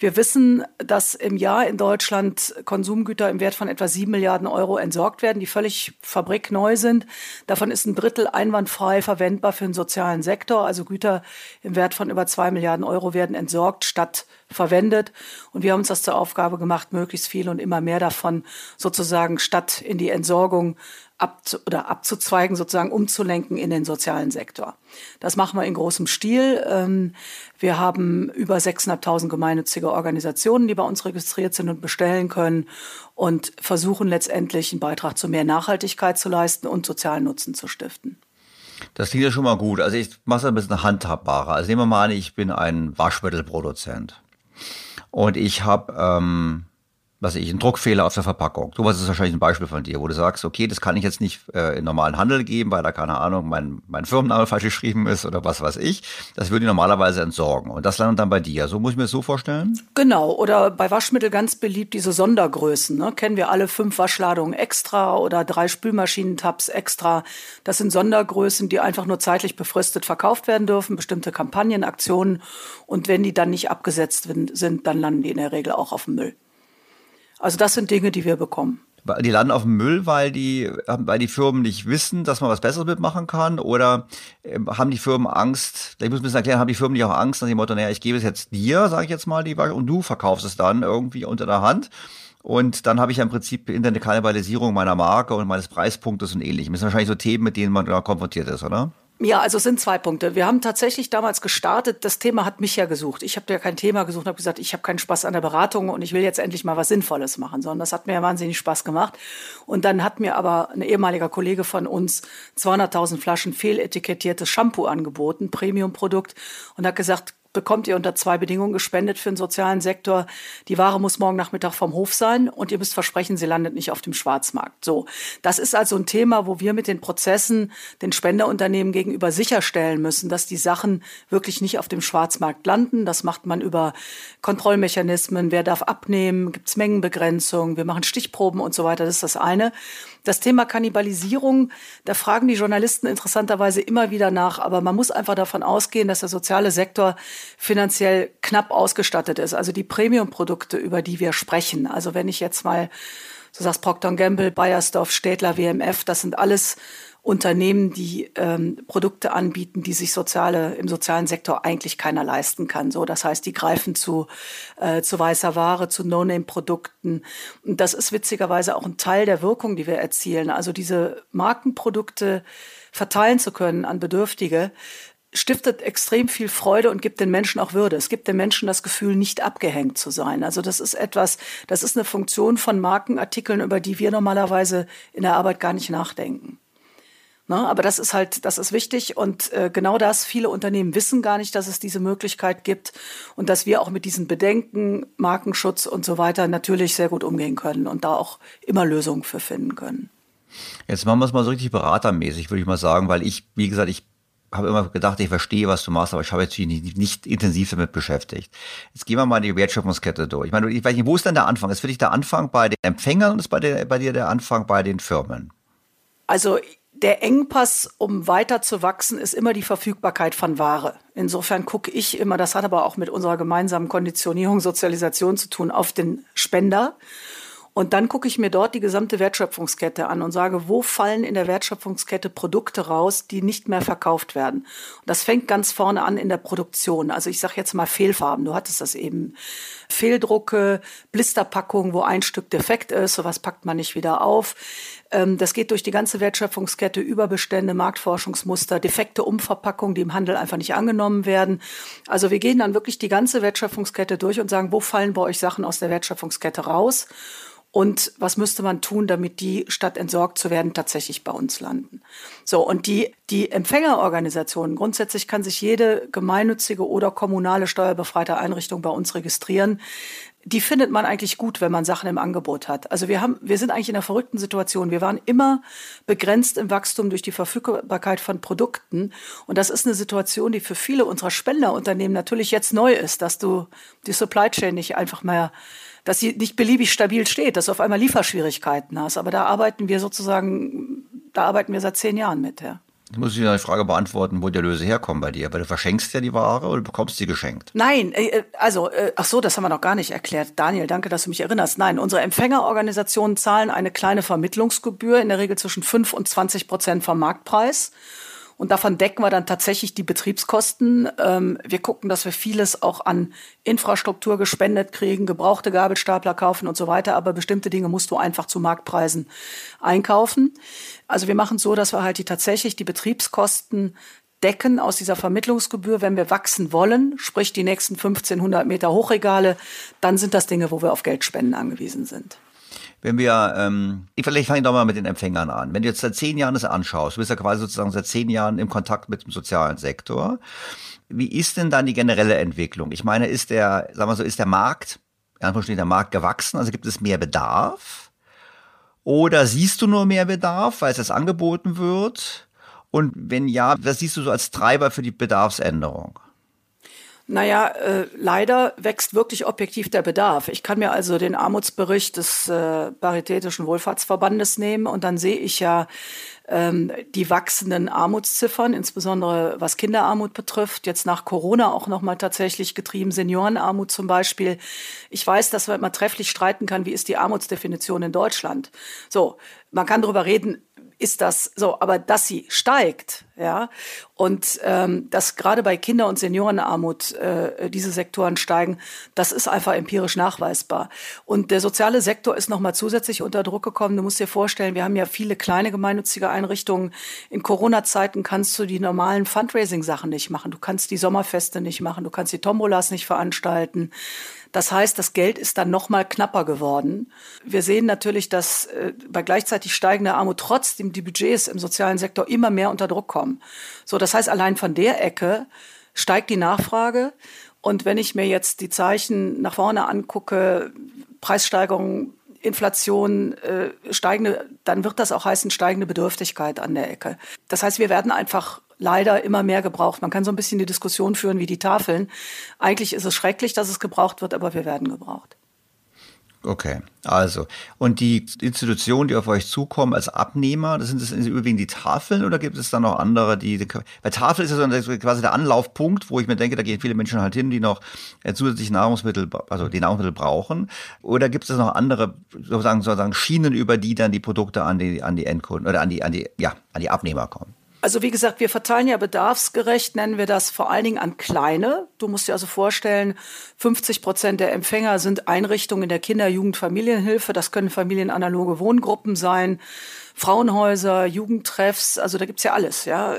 Wir wissen, dass im Jahr in Deutschland Konsumgüter im Wert von etwa sieben Milliarden Euro entsorgt werden, die völlig fabrikneu sind. Davon ist ein Drittel einwandfrei verwendbar für den sozialen Sektor. Also Güter im Wert von über zwei Milliarden Euro werden entsorgt statt verwendet. Und wir haben uns das zur Aufgabe gemacht, möglichst viel und immer mehr davon sozusagen statt in die Entsorgung abzu oder abzuzweigen, sozusagen umzulenken in den sozialen Sektor. Das machen wir in großem Stil. Ähm, wir haben über 600.000 gemeinnützige Organisationen, die bei uns registriert sind und bestellen können und versuchen letztendlich einen Beitrag zu mehr Nachhaltigkeit zu leisten und sozialen Nutzen zu stiften. Das klingt ja schon mal gut. Also ich mache es ein bisschen handhabbarer. Also nehmen wir mal an, ich bin ein Waschmittelproduzent und ich habe ähm, was ich, ein Druckfehler auf der Verpackung. Sowas ist wahrscheinlich ein Beispiel von dir, wo du sagst, okay, das kann ich jetzt nicht äh, in normalen Handel geben, weil da, keine Ahnung, mein, mein Firmenname falsch geschrieben ist oder was weiß ich. Das würde ich normalerweise entsorgen. Und das landet dann bei dir. So muss ich mir das so vorstellen? Genau. Oder bei Waschmittel ganz beliebt diese Sondergrößen. Ne? Kennen wir alle fünf Waschladungen extra oder drei Spülmaschinentabs extra. Das sind Sondergrößen, die einfach nur zeitlich befristet verkauft werden dürfen, bestimmte Kampagnen, Aktionen. Und wenn die dann nicht abgesetzt sind, dann landen die in der Regel auch auf dem Müll. Also das sind Dinge, die wir bekommen. Die landen auf dem Müll, weil die, weil die Firmen nicht wissen, dass man was Besseres mitmachen kann? Oder ähm, haben die Firmen Angst? Ich muss ein bisschen erklären, haben die Firmen nicht auch Angst, dass die Motto, naja, ich gebe es jetzt dir, sage ich jetzt mal, die und du verkaufst es dann irgendwie unter der Hand. Und dann habe ich ja im Prinzip in der Kannibalisierung meiner Marke und meines Preispunktes und ähnlichem. Das sind wahrscheinlich so Themen, mit denen man konfrontiert ist, oder? Ja, also es sind zwei Punkte. Wir haben tatsächlich damals gestartet, das Thema hat mich ja gesucht. Ich habe ja kein Thema gesucht, habe gesagt, ich habe keinen Spaß an der Beratung und ich will jetzt endlich mal was Sinnvolles machen, sondern das hat mir ja wahnsinnig Spaß gemacht. Und dann hat mir aber ein ehemaliger Kollege von uns 200.000 Flaschen fehletikettiertes Shampoo angeboten, Premium-Produkt, und hat gesagt, bekommt ihr unter zwei Bedingungen gespendet für den sozialen Sektor. Die Ware muss morgen Nachmittag vom Hof sein und ihr müsst versprechen, sie landet nicht auf dem Schwarzmarkt. So. Das ist also ein Thema, wo wir mit den Prozessen den Spenderunternehmen gegenüber sicherstellen müssen, dass die Sachen wirklich nicht auf dem Schwarzmarkt landen. Das macht man über Kontrollmechanismen. Wer darf abnehmen? Gibt es Mengenbegrenzung? Wir machen Stichproben und so weiter. Das ist das eine. Das Thema Kannibalisierung, da fragen die Journalisten interessanterweise immer wieder nach, aber man muss einfach davon ausgehen, dass der soziale Sektor finanziell knapp ausgestattet ist. Also die Premium-Produkte, über die wir sprechen. Also wenn ich jetzt mal, so sagst Procter Gamble, Bayersdorf, Städtler, WMF, das sind alles Unternehmen, die ähm, Produkte anbieten, die sich soziale, im sozialen Sektor eigentlich keiner leisten kann. So, das heißt, die greifen zu, äh, zu weißer Ware, zu No-Name-Produkten. Und das ist witzigerweise auch ein Teil der Wirkung, die wir erzielen. Also diese Markenprodukte verteilen zu können an Bedürftige, stiftet extrem viel Freude und gibt den Menschen auch Würde. Es gibt den Menschen das Gefühl, nicht abgehängt zu sein. Also das ist etwas, das ist eine Funktion von Markenartikeln, über die wir normalerweise in der Arbeit gar nicht nachdenken. Ne? Aber das ist halt, das ist wichtig und äh, genau das, viele Unternehmen wissen gar nicht, dass es diese Möglichkeit gibt und dass wir auch mit diesen Bedenken, Markenschutz und so weiter natürlich sehr gut umgehen können und da auch immer Lösungen für finden können. Jetzt machen wir es mal so richtig beratermäßig, würde ich mal sagen, weil ich, wie gesagt, ich habe immer gedacht, ich verstehe, was du machst, aber ich habe jetzt nicht, nicht intensiv damit beschäftigt. Jetzt gehen wir mal die Wertschöpfungskette durch. Ich meine, ich weiß nicht, wo ist denn der Anfang? Ist für dich der Anfang bei den Empfängern und ist bei, der, bei dir der Anfang bei den Firmen? Also der Engpass, um weiter zu wachsen, ist immer die Verfügbarkeit von Ware. Insofern gucke ich immer, das hat aber auch mit unserer gemeinsamen Konditionierung, Sozialisation zu tun, auf den Spender. Und dann gucke ich mir dort die gesamte Wertschöpfungskette an und sage, wo fallen in der Wertschöpfungskette Produkte raus, die nicht mehr verkauft werden. Und das fängt ganz vorne an in der Produktion. Also ich sage jetzt mal Fehlfarben, du hattest das eben. Fehldrucke, Blisterpackungen, wo ein Stück defekt ist, sowas packt man nicht wieder auf. Ähm, das geht durch die ganze Wertschöpfungskette, Überbestände, Marktforschungsmuster, defekte Umverpackungen, die im Handel einfach nicht angenommen werden. Also wir gehen dann wirklich die ganze Wertschöpfungskette durch und sagen, wo fallen bei euch Sachen aus der Wertschöpfungskette raus? Und was müsste man tun, damit die, statt entsorgt zu werden, tatsächlich bei uns landen? So, und die, die Empfängerorganisationen, grundsätzlich kann sich jede gemeinnützige oder kommunale steuerbefreite Einrichtung bei uns registrieren die findet man eigentlich gut, wenn man Sachen im Angebot hat. Also wir haben, wir sind eigentlich in einer verrückten Situation. Wir waren immer begrenzt im Wachstum durch die Verfügbarkeit von Produkten. Und das ist eine Situation, die für viele unserer Spenderunternehmen natürlich jetzt neu ist, dass du die Supply Chain nicht einfach mehr, dass sie nicht beliebig stabil steht, dass du auf einmal Lieferschwierigkeiten hast. Aber da arbeiten wir sozusagen, da arbeiten wir seit zehn Jahren mit, ja. Ich muss ich eine Frage beantworten, wo die Erlöse herkommen bei dir. Weil du verschenkst ja die Ware oder du bekommst sie geschenkt? Nein, äh, äh, also, äh, ach so, das haben wir noch gar nicht erklärt. Daniel, danke, dass du mich erinnerst. Nein, unsere Empfängerorganisationen zahlen eine kleine Vermittlungsgebühr, in der Regel zwischen 5 und 20 Prozent vom Marktpreis. Und davon decken wir dann tatsächlich die Betriebskosten. Ähm, wir gucken, dass wir vieles auch an Infrastruktur gespendet kriegen, gebrauchte Gabelstapler kaufen und so weiter. Aber bestimmte Dinge musst du einfach zu Marktpreisen einkaufen. Also wir machen so, dass wir halt die tatsächlich die Betriebskosten decken aus dieser Vermittlungsgebühr, wenn wir wachsen wollen, sprich die nächsten 1500 Meter Hochregale, dann sind das Dinge, wo wir auf Geldspenden angewiesen sind wenn wir, ähm, vielleicht fange ich doch mal mit den Empfängern an. Wenn du jetzt seit zehn Jahren das anschaust, du bist ja quasi sozusagen seit zehn Jahren im Kontakt mit dem sozialen Sektor. Wie ist denn dann die generelle Entwicklung? Ich meine, ist der, sagen wir so, ist der Markt, in Anführungsstrichen der Markt gewachsen? Also gibt es mehr Bedarf? Oder siehst du nur mehr Bedarf, weil es jetzt angeboten wird? Und wenn ja, was siehst du so als Treiber für die Bedarfsänderung? Naja, äh, leider wächst wirklich objektiv der Bedarf. Ich kann mir also den Armutsbericht des äh, Paritätischen Wohlfahrtsverbandes nehmen und dann sehe ich ja ähm, die wachsenden Armutsziffern, insbesondere was Kinderarmut betrifft. Jetzt nach Corona auch nochmal tatsächlich getrieben, Seniorenarmut zum Beispiel. Ich weiß, dass man immer trefflich streiten kann, wie ist die Armutsdefinition in Deutschland. So, man kann darüber reden, ist das so, aber dass sie steigt, ja, und ähm, dass gerade bei Kinder- und Seniorenarmut äh, diese Sektoren steigen, das ist einfach empirisch nachweisbar. Und der soziale Sektor ist nochmal zusätzlich unter Druck gekommen. Du musst dir vorstellen, wir haben ja viele kleine gemeinnützige Einrichtungen. In Corona-Zeiten kannst du die normalen Fundraising-Sachen nicht machen. Du kannst die Sommerfeste nicht machen, du kannst die Tombolas nicht veranstalten. Das heißt, das Geld ist dann noch mal knapper geworden. Wir sehen natürlich, dass äh, bei gleichzeitig steigender Armut trotzdem die Budgets im sozialen Sektor immer mehr unter Druck kommen. So, das heißt, allein von der Ecke steigt die Nachfrage. Und wenn ich mir jetzt die Zeichen nach vorne angucke, Preissteigerungen, Inflation, äh, steigende, dann wird das auch heißen steigende Bedürftigkeit an der Ecke. Das heißt, wir werden einfach leider immer mehr gebraucht. Man kann so ein bisschen die Diskussion führen wie die Tafeln. Eigentlich ist es schrecklich, dass es gebraucht wird, aber wir werden gebraucht. Okay, also und die Institutionen, die auf euch zukommen als Abnehmer, das sind das überwiegend die Tafeln oder gibt es da noch andere, die, die bei Tafel ist ja so quasi der Anlaufpunkt, wo ich mir denke, da gehen viele Menschen halt hin, die noch äh, zusätzlich Nahrungsmittel, also die Nahrungsmittel brauchen. Oder gibt es noch andere sozusagen, sozusagen Schienen, über die dann die Produkte an die an die Endkunden oder an die an die ja an die Abnehmer kommen? Also wie gesagt, wir verteilen ja bedarfsgerecht, nennen wir das vor allen Dingen an kleine. Du musst dir also vorstellen, 50 Prozent der Empfänger sind Einrichtungen in der Kinder-, Jugend-, Familienhilfe. Das können familienanaloge Wohngruppen sein, Frauenhäuser, Jugendtreffs. Also da gibt's ja alles. Ja,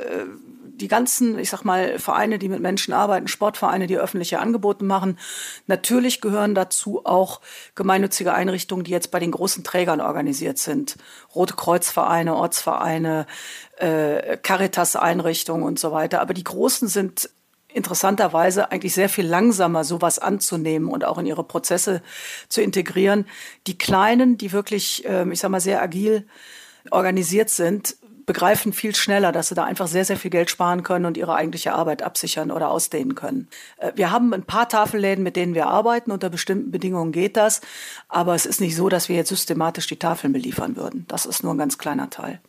die ganzen, ich sag mal, Vereine, die mit Menschen arbeiten, Sportvereine, die öffentliche Angebote machen. Natürlich gehören dazu auch gemeinnützige Einrichtungen, die jetzt bei den großen Trägern organisiert sind. Rote Kreuzvereine, Ortsvereine, äh, Caritas-Einrichtungen und so weiter. Aber die großen sind interessanterweise eigentlich sehr viel langsamer, sowas anzunehmen und auch in ihre Prozesse zu integrieren. Die Kleinen, die wirklich, ähm, ich sag mal, sehr agil organisiert sind, begreifen viel schneller, dass sie da einfach sehr, sehr viel Geld sparen können und ihre eigentliche Arbeit absichern oder ausdehnen können. Äh, wir haben ein paar Tafelläden, mit denen wir arbeiten. Unter bestimmten Bedingungen geht das. Aber es ist nicht so, dass wir jetzt systematisch die Tafeln beliefern würden. Das ist nur ein ganz kleiner Teil.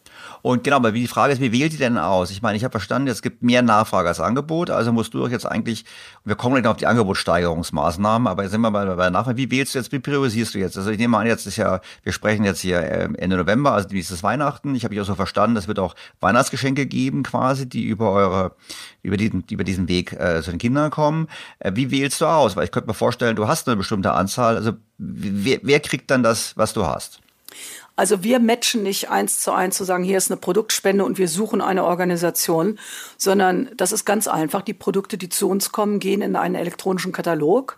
Und genau, aber die Frage ist, wie wählt ihr denn aus? Ich meine, ich habe verstanden, es gibt mehr Nachfrage als Angebot, also musst du doch jetzt eigentlich, wir kommen gleich noch auf die Angebotssteigerungsmaßnahmen, aber jetzt sind wir mal bei der Nachfrage, wie wählst du jetzt, wie priorisierst du jetzt? Also ich nehme an, jetzt ist ja, wir sprechen jetzt hier ähm, Ende November, also das Weihnachten? Ich habe ja so verstanden, es wird auch Weihnachtsgeschenke geben quasi, die über eure, über diesen, über diesen Weg äh, zu den Kindern kommen. Äh, wie wählst du aus? Weil ich könnte mir vorstellen, du hast eine bestimmte Anzahl, also wer, wer kriegt dann das, was du hast? Also wir matchen nicht eins zu eins zu sagen, hier ist eine Produktspende und wir suchen eine Organisation, sondern das ist ganz einfach. Die Produkte, die zu uns kommen, gehen in einen elektronischen Katalog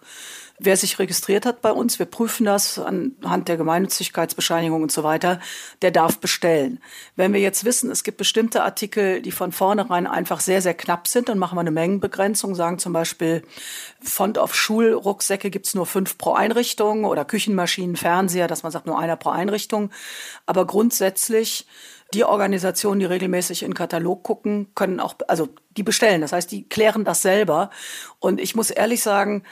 wer sich registriert hat bei uns, wir prüfen das anhand der Gemeinnützigkeitsbescheinigung und so weiter, der darf bestellen. Wenn wir jetzt wissen, es gibt bestimmte Artikel, die von vornherein einfach sehr, sehr knapp sind, dann machen wir eine Mengenbegrenzung, sagen zum Beispiel, Font auf Schulrucksäcke gibt's nur fünf pro Einrichtung oder Küchenmaschinen, Fernseher, dass man sagt nur einer pro Einrichtung. Aber grundsätzlich die Organisationen, die regelmäßig in Katalog gucken, können auch, also die bestellen. Das heißt, die klären das selber. Und ich muss ehrlich sagen,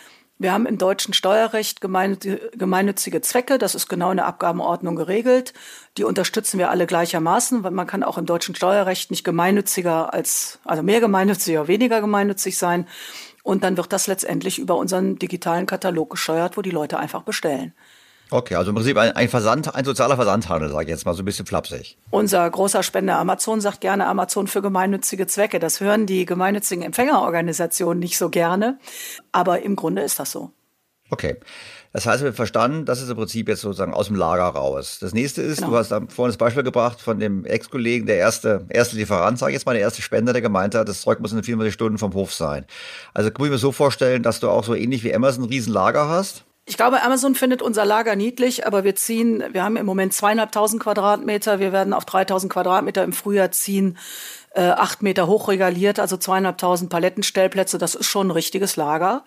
wir haben im deutschen Steuerrecht gemeinnützige Zwecke. Das ist genau in der Abgabenordnung geregelt. Die unterstützen wir alle gleichermaßen, weil man kann auch im deutschen Steuerrecht nicht gemeinnütziger als, also mehr gemeinnütziger, weniger gemeinnützig sein. Und dann wird das letztendlich über unseren digitalen Katalog gesteuert, wo die Leute einfach bestellen. Okay, also im Prinzip ein, ein Versand, ein sozialer Versandhandel, sage ich jetzt mal so ein bisschen flapsig. Unser großer Spender Amazon sagt gerne Amazon für gemeinnützige Zwecke. Das hören die gemeinnützigen Empfängerorganisationen nicht so gerne. Aber im Grunde ist das so. Okay. Das heißt, wir haben verstanden, das ist im Prinzip jetzt sozusagen aus dem Lager raus. Das nächste ist, genau. du hast vorhin das Beispiel gebracht von dem Ex-Kollegen, der erste, erste Lieferant, sage ich jetzt mal, der erste Spender, der gemeint hat, das Zeug muss in 24 Stunden vom Hof sein. Also kann ich mir so vorstellen, dass du auch so ähnlich wie Amazon ein Riesenlager hast? Ich glaube, Amazon findet unser Lager niedlich, aber wir ziehen, wir haben im Moment zweieinhalbtausend Quadratmeter, wir werden auf 3000 Quadratmeter im Frühjahr ziehen, äh, acht Meter hochregaliert, also zweieinhalbtausend Palettenstellplätze, das ist schon ein richtiges Lager.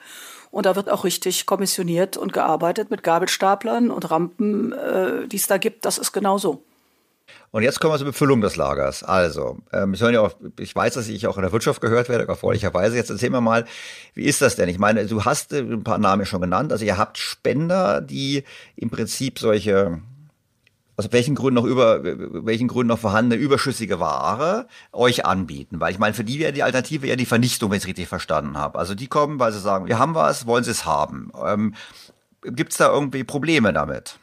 Und da wird auch richtig kommissioniert und gearbeitet mit Gabelstaplern und Rampen, äh, die es da gibt. Das ist genau so. Und jetzt kommen wir zur Befüllung des Lagers. Also, ähm, ich, ja auch, ich weiß, dass ich auch in der Wirtschaft gehört werde, erfreulicherweise. Jetzt erzähl mir mal, wie ist das denn? Ich meine, du hast äh, ein paar Namen schon genannt. Also ihr habt Spender, die im Prinzip solche aus welchen Gründen noch über welchen Gründen noch vorhandene überschüssige Ware euch anbieten, weil ich meine, für die wäre die Alternative ja die Vernichtung, wenn ich es richtig verstanden habe. Also die kommen, weil sie sagen, wir haben was, wollen sie es haben. Ähm, Gibt es da irgendwie Probleme damit?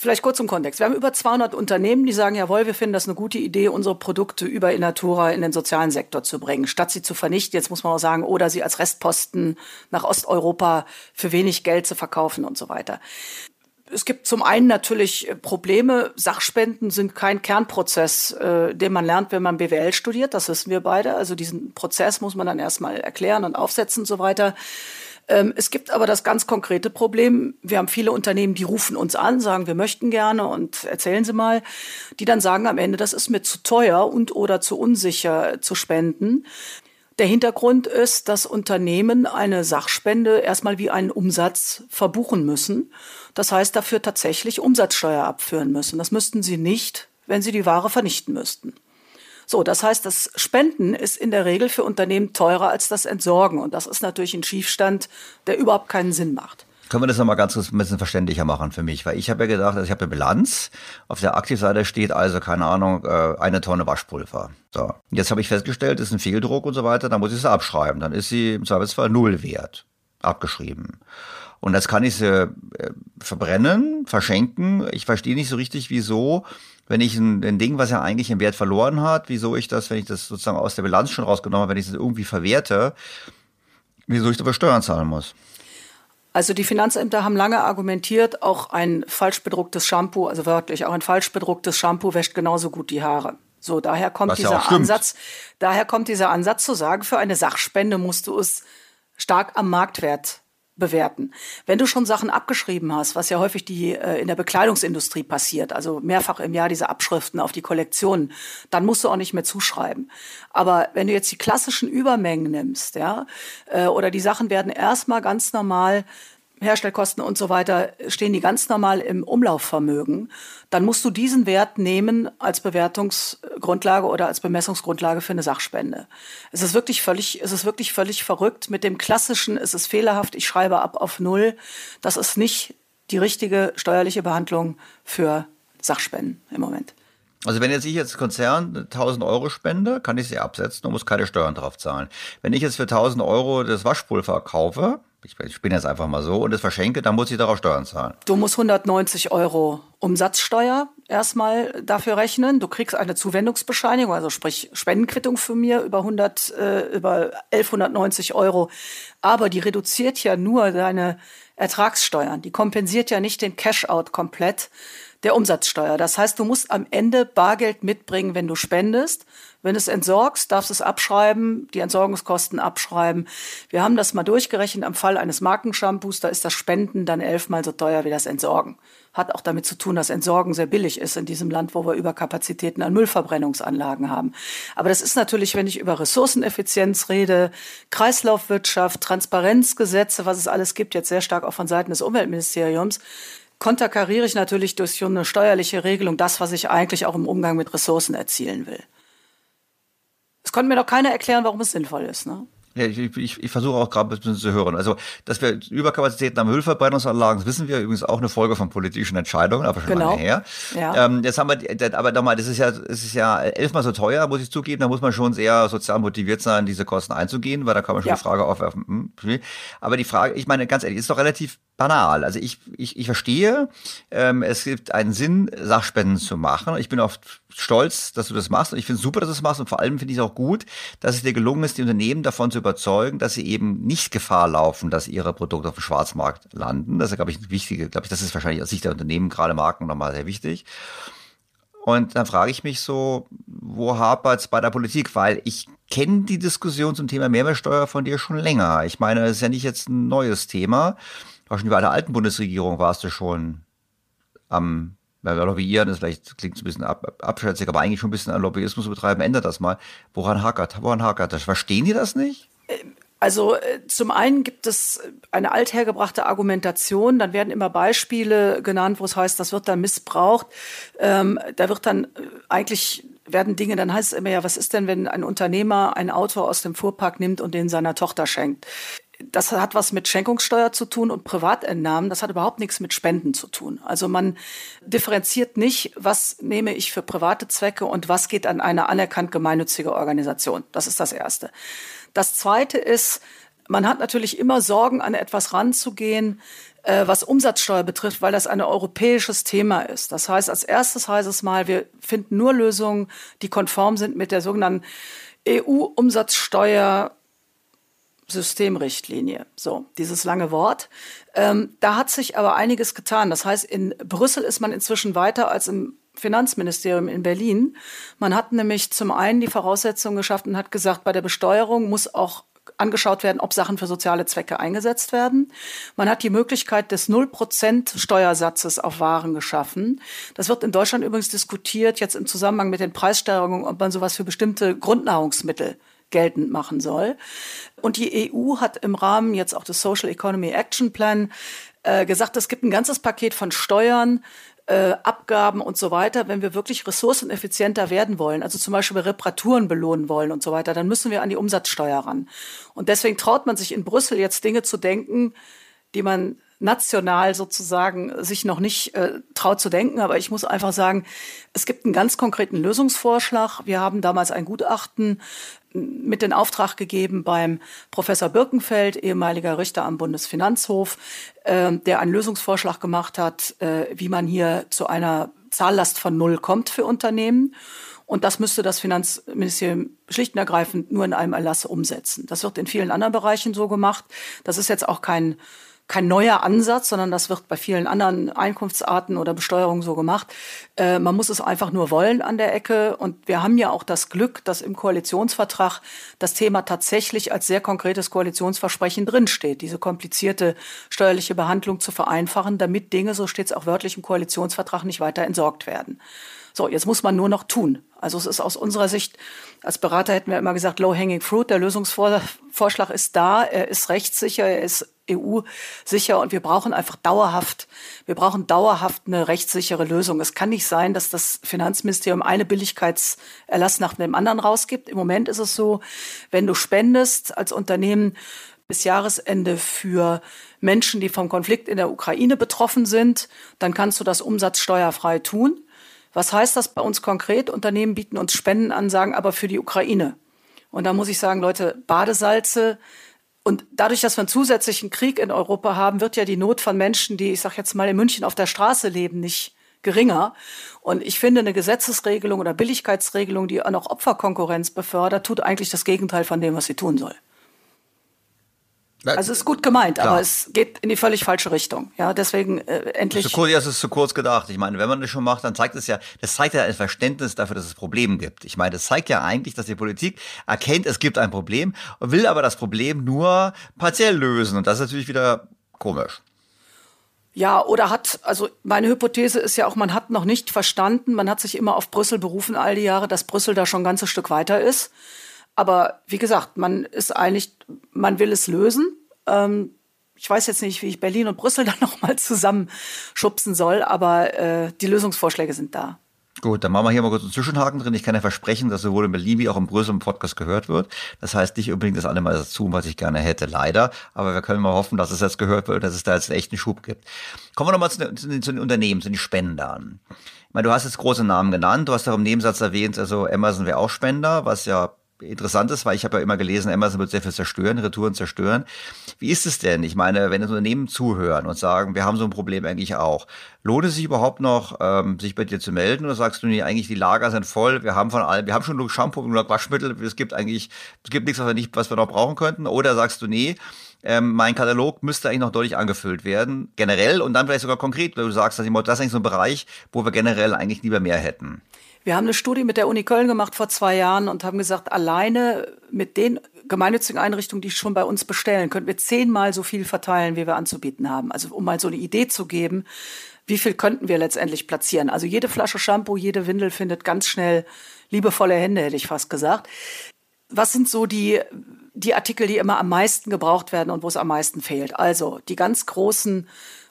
Vielleicht kurz zum Kontext. Wir haben über 200 Unternehmen, die sagen, jawohl, wir finden das eine gute Idee, unsere Produkte über Innatura in den sozialen Sektor zu bringen, statt sie zu vernichten. Jetzt muss man auch sagen, oder sie als Restposten nach Osteuropa für wenig Geld zu verkaufen und so weiter. Es gibt zum einen natürlich Probleme. Sachspenden sind kein Kernprozess, äh, den man lernt, wenn man BWL studiert. Das wissen wir beide. Also diesen Prozess muss man dann erstmal erklären und aufsetzen und so weiter. Ähm, es gibt aber das ganz konkrete Problem. Wir haben viele Unternehmen, die rufen uns an, sagen, wir möchten gerne und erzählen Sie mal, die dann sagen am Ende, das ist mir zu teuer und oder zu unsicher zu spenden. Der Hintergrund ist, dass Unternehmen eine Sachspende erstmal wie einen Umsatz verbuchen müssen. Das heißt, dafür tatsächlich Umsatzsteuer abführen müssen. Das müssten sie nicht, wenn sie die Ware vernichten müssten. So, das heißt, das Spenden ist in der Regel für Unternehmen teurer als das Entsorgen. Und das ist natürlich ein Schiefstand, der überhaupt keinen Sinn macht. Können wir das nochmal ganz kurz ein bisschen verständlicher machen für mich? Weil ich habe ja gedacht, also ich habe eine Bilanz. Auf der Aktivseite steht also, keine Ahnung, äh, eine Tonne Waschpulver. So. Jetzt habe ich festgestellt, ist ein Fehldruck und so weiter, dann muss ich sie abschreiben. Dann ist sie im Zweifelsfall null wert. Abgeschrieben. Und das kann ich sie äh, verbrennen, verschenken. Ich verstehe nicht so richtig, wieso, wenn ich ein, ein Ding, was ja eigentlich im Wert verloren hat, wieso ich das, wenn ich das sozusagen aus der Bilanz schon rausgenommen habe, wenn ich das irgendwie verwerte, wieso ich dafür Steuern zahlen muss. Also die Finanzämter haben lange argumentiert, auch ein falsch bedrucktes Shampoo, also wörtlich, auch ein falsch bedrucktes Shampoo wäscht genauso gut die Haare. So, daher kommt Was dieser ja Ansatz, daher kommt dieser Ansatz zu sagen, für eine Sachspende musst du es stark am Marktwert bewerten. Wenn du schon Sachen abgeschrieben hast, was ja häufig die äh, in der Bekleidungsindustrie passiert, also mehrfach im Jahr diese Abschriften auf die Kollektionen, dann musst du auch nicht mehr zuschreiben. Aber wenn du jetzt die klassischen Übermengen nimmst, ja, äh, oder die Sachen werden erstmal ganz normal Herstellkosten und so weiter stehen die ganz normal im Umlaufvermögen, dann musst du diesen Wert nehmen als Bewertungsgrundlage oder als Bemessungsgrundlage für eine Sachspende. Es ist wirklich völlig, es ist wirklich völlig verrückt. Mit dem klassischen ist es fehlerhaft, ich schreibe ab auf Null. Das ist nicht die richtige steuerliche Behandlung für Sachspenden im Moment. Also wenn jetzt ich jetzt Konzern 1000 Euro spende, kann ich sie absetzen und muss keine Steuern drauf zahlen. Wenn ich jetzt für 1000 Euro das Waschpulver kaufe, ich bin jetzt einfach mal so, und es verschenke, dann muss ich darauf Steuern zahlen. Du musst 190 Euro Umsatzsteuer erstmal dafür rechnen. Du kriegst eine Zuwendungsbescheinigung, also sprich Spendenquittung für mir über 100, äh, über 1190 Euro. Aber die reduziert ja nur deine Ertragssteuern. Die kompensiert ja nicht den Cash-out komplett der Umsatzsteuer. Das heißt, du musst am Ende Bargeld mitbringen, wenn du spendest. Wenn du es entsorgst, darfst du es abschreiben, die Entsorgungskosten abschreiben. Wir haben das mal durchgerechnet am Fall eines Markenshampoos, da ist das Spenden dann elfmal so teuer wie das Entsorgen. Hat auch damit zu tun, dass Entsorgen sehr billig ist in diesem Land, wo wir Überkapazitäten an Müllverbrennungsanlagen haben. Aber das ist natürlich, wenn ich über Ressourceneffizienz rede, Kreislaufwirtschaft, Transparenzgesetze, was es alles gibt, jetzt sehr stark auch von Seiten des Umweltministeriums, konterkariere ich natürlich durch eine steuerliche Regelung das, was ich eigentlich auch im Umgang mit Ressourcen erzielen will. Es konnte mir doch keiner erklären, warum es sinnvoll ist. Ne? Ja, ich, ich, ich versuche auch gerade ein bisschen zu hören. Also, dass wir Überkapazitäten am Müllverbrennungsanlagen, das wissen wir übrigens auch eine Folge von politischen Entscheidungen, aber schon genau. lange her. Ja. Ähm, jetzt haben wir, aber nochmal, das ist ja, das ist ja elfmal so teuer, muss ich zugeben. Da muss man schon sehr sozial motiviert sein, diese Kosten einzugehen, weil da kann man schon ja. die Frage aufwerfen. Hm, aber die Frage, ich meine, ganz ehrlich, ist doch relativ banal. Also ich, ich, ich verstehe, ähm, es gibt einen Sinn, Sachspenden zu machen. Ich bin oft stolz, dass du das machst und ich finde super, dass du das machst und vor allem finde ich es auch gut, dass es dir gelungen ist, die Unternehmen davon zu überzeugen, dass sie eben nicht Gefahr laufen, dass ihre Produkte auf dem Schwarzmarkt landen. Das ist, glaube ich, wichtige, glaube ich, das ist wahrscheinlich aus Sicht der Unternehmen, gerade Marken nochmal sehr wichtig. Und dann frage ich mich so, wo hapert es bei der Politik? Weil ich kenne die Diskussion zum Thema Mehrwertsteuer von dir schon länger. Ich meine, es ist ja nicht jetzt ein neues Thema war schon bei der alten Bundesregierung warst du schon am lobbyieren, das vielleicht klingt ein bisschen ab, abschätzig, aber eigentlich schon ein bisschen an Lobbyismus betreiben, ändert das mal. Woran hakert? Woran hakert das? Verstehen die das nicht? Also äh, zum einen gibt es eine althergebrachte Argumentation, dann werden immer Beispiele genannt, wo es heißt, das wird dann missbraucht. Ähm, da wird dann äh, eigentlich werden Dinge, dann heißt es immer ja, was ist denn, wenn ein Unternehmer ein Auto aus dem Fuhrpark nimmt und den seiner Tochter schenkt? Das hat was mit Schenkungssteuer zu tun und Privatentnahmen. Das hat überhaupt nichts mit Spenden zu tun. Also man differenziert nicht, was nehme ich für private Zwecke und was geht an eine anerkannt gemeinnützige Organisation. Das ist das Erste. Das Zweite ist, man hat natürlich immer Sorgen, an etwas ranzugehen, äh, was Umsatzsteuer betrifft, weil das ein europäisches Thema ist. Das heißt, als erstes heißt es mal, wir finden nur Lösungen, die konform sind mit der sogenannten EU-Umsatzsteuer Systemrichtlinie. So, dieses lange Wort. Ähm, da hat sich aber einiges getan. Das heißt, in Brüssel ist man inzwischen weiter als im Finanzministerium in Berlin. Man hat nämlich zum einen die Voraussetzungen geschaffen und hat gesagt, bei der Besteuerung muss auch angeschaut werden, ob Sachen für soziale Zwecke eingesetzt werden. Man hat die Möglichkeit des 0% Steuersatzes auf Waren geschaffen. Das wird in Deutschland übrigens diskutiert, jetzt im Zusammenhang mit den Preissteigerungen, ob man sowas für bestimmte Grundnahrungsmittel geltend machen soll. Und die EU hat im Rahmen jetzt auch des Social Economy Action Plan äh, gesagt, es gibt ein ganzes Paket von Steuern, äh, Abgaben und so weiter, wenn wir wirklich ressourceneffizienter werden wollen, also zum Beispiel Reparaturen belohnen wollen und so weiter, dann müssen wir an die Umsatzsteuer ran. Und deswegen traut man sich in Brüssel jetzt Dinge zu denken, die man national sozusagen sich noch nicht äh, traut zu denken. Aber ich muss einfach sagen, es gibt einen ganz konkreten Lösungsvorschlag. Wir haben damals ein Gutachten mit den Auftrag gegeben beim Professor Birkenfeld, ehemaliger Richter am Bundesfinanzhof, äh, der einen Lösungsvorschlag gemacht hat, äh, wie man hier zu einer Zahllast von Null kommt für Unternehmen. Und das müsste das Finanzministerium schlicht und ergreifend nur in einem Erlass umsetzen. Das wird in vielen anderen Bereichen so gemacht. Das ist jetzt auch kein kein neuer Ansatz, sondern das wird bei vielen anderen Einkunftsarten oder Besteuerungen so gemacht. Äh, man muss es einfach nur wollen an der Ecke. Und wir haben ja auch das Glück, dass im Koalitionsvertrag das Thema tatsächlich als sehr konkretes Koalitionsversprechen drinsteht, diese komplizierte steuerliche Behandlung zu vereinfachen, damit Dinge, so steht es auch wörtlich im Koalitionsvertrag, nicht weiter entsorgt werden. So, jetzt muss man nur noch tun. Also es ist aus unserer Sicht, als Berater hätten wir immer gesagt, low-hanging fruit, der Lösungsvorschlag ist da, er ist rechtssicher, er ist EU-sicher und wir brauchen einfach dauerhaft, wir brauchen dauerhaft eine rechtssichere Lösung. Es kann nicht sein, dass das Finanzministerium eine Billigkeitserlass nach dem anderen rausgibt. Im Moment ist es so, wenn du spendest als Unternehmen bis Jahresende für Menschen, die vom Konflikt in der Ukraine betroffen sind, dann kannst du das umsatzsteuerfrei tun. Was heißt das bei uns konkret? Unternehmen bieten uns Spendenansagen, aber für die Ukraine. Und da muss ich sagen, Leute, Badesalze, und dadurch, dass wir einen zusätzlichen Krieg in Europa haben, wird ja die Not von Menschen, die, ich sage jetzt mal, in München auf der Straße leben, nicht geringer. Und ich finde, eine Gesetzesregelung oder Billigkeitsregelung, die auch noch Opferkonkurrenz befördert, tut eigentlich das Gegenteil von dem, was sie tun soll. Also es ist gut gemeint, Klar. aber es geht in die völlig falsche Richtung. Ja, deswegen äh, endlich. Zu kurz, ja, es ist zu kurz gedacht. Ich meine, wenn man das schon macht, dann zeigt es ja, das zeigt ja ein Verständnis dafür, dass es Probleme gibt. Ich meine, das zeigt ja eigentlich, dass die Politik erkennt, es gibt ein Problem will aber das Problem nur partiell lösen. Und das ist natürlich wieder komisch. Ja, oder hat, also meine Hypothese ist ja auch, man hat noch nicht verstanden, man hat sich immer auf Brüssel berufen all die Jahre, dass Brüssel da schon ein ganzes Stück weiter ist. Aber wie gesagt, man ist eigentlich, man will es lösen. Ähm, ich weiß jetzt nicht, wie ich Berlin und Brüssel dann nochmal zusammenschubsen soll, aber äh, die Lösungsvorschläge sind da. Gut, dann machen wir hier mal kurz einen Zwischenhaken drin. Ich kann ja versprechen, dass sowohl in Berlin wie auch in Brüssel im Podcast gehört wird. Das heißt nicht unbedingt das alle mal dazu, was ich gerne hätte, leider. Aber wir können mal hoffen, dass es jetzt gehört wird, dass es da jetzt einen Schub gibt. Kommen wir nochmal zu, zu, zu den Unternehmen, zu den Spendern. Ich meine, du hast jetzt große Namen genannt. Du hast auch im Nebensatz erwähnt, also Amazon wäre auch Spender, was ja interessant ist, weil ich habe ja immer gelesen, Amazon wird sehr viel zerstören, Retouren zerstören. Wie ist es denn? Ich meine, wenn Unternehmen zuhören und sagen, wir haben so ein Problem eigentlich auch, lohnt es sich überhaupt noch, ähm, sich bei dir zu melden oder sagst du nee, eigentlich die Lager sind voll, wir haben von allem, wir haben schon genug Shampoo, genug Waschmittel, es gibt eigentlich, es gibt nichts, was wir nicht, was wir noch brauchen könnten oder sagst du nee, ähm, mein Katalog müsste eigentlich noch deutlich angefüllt werden, generell und dann vielleicht sogar konkret, weil du sagst, dass das ist eigentlich so ein Bereich, wo wir generell eigentlich lieber mehr hätten. Wir haben eine Studie mit der Uni Köln gemacht vor zwei Jahren und haben gesagt, alleine mit den gemeinnützigen Einrichtungen, die schon bei uns bestellen, könnten wir zehnmal so viel verteilen, wie wir anzubieten haben. Also um mal so eine Idee zu geben, wie viel könnten wir letztendlich platzieren? Also jede Flasche Shampoo, jede Windel findet ganz schnell liebevolle Hände, hätte ich fast gesagt. Was sind so die, die Artikel, die immer am meisten gebraucht werden und wo es am meisten fehlt? Also die ganz großen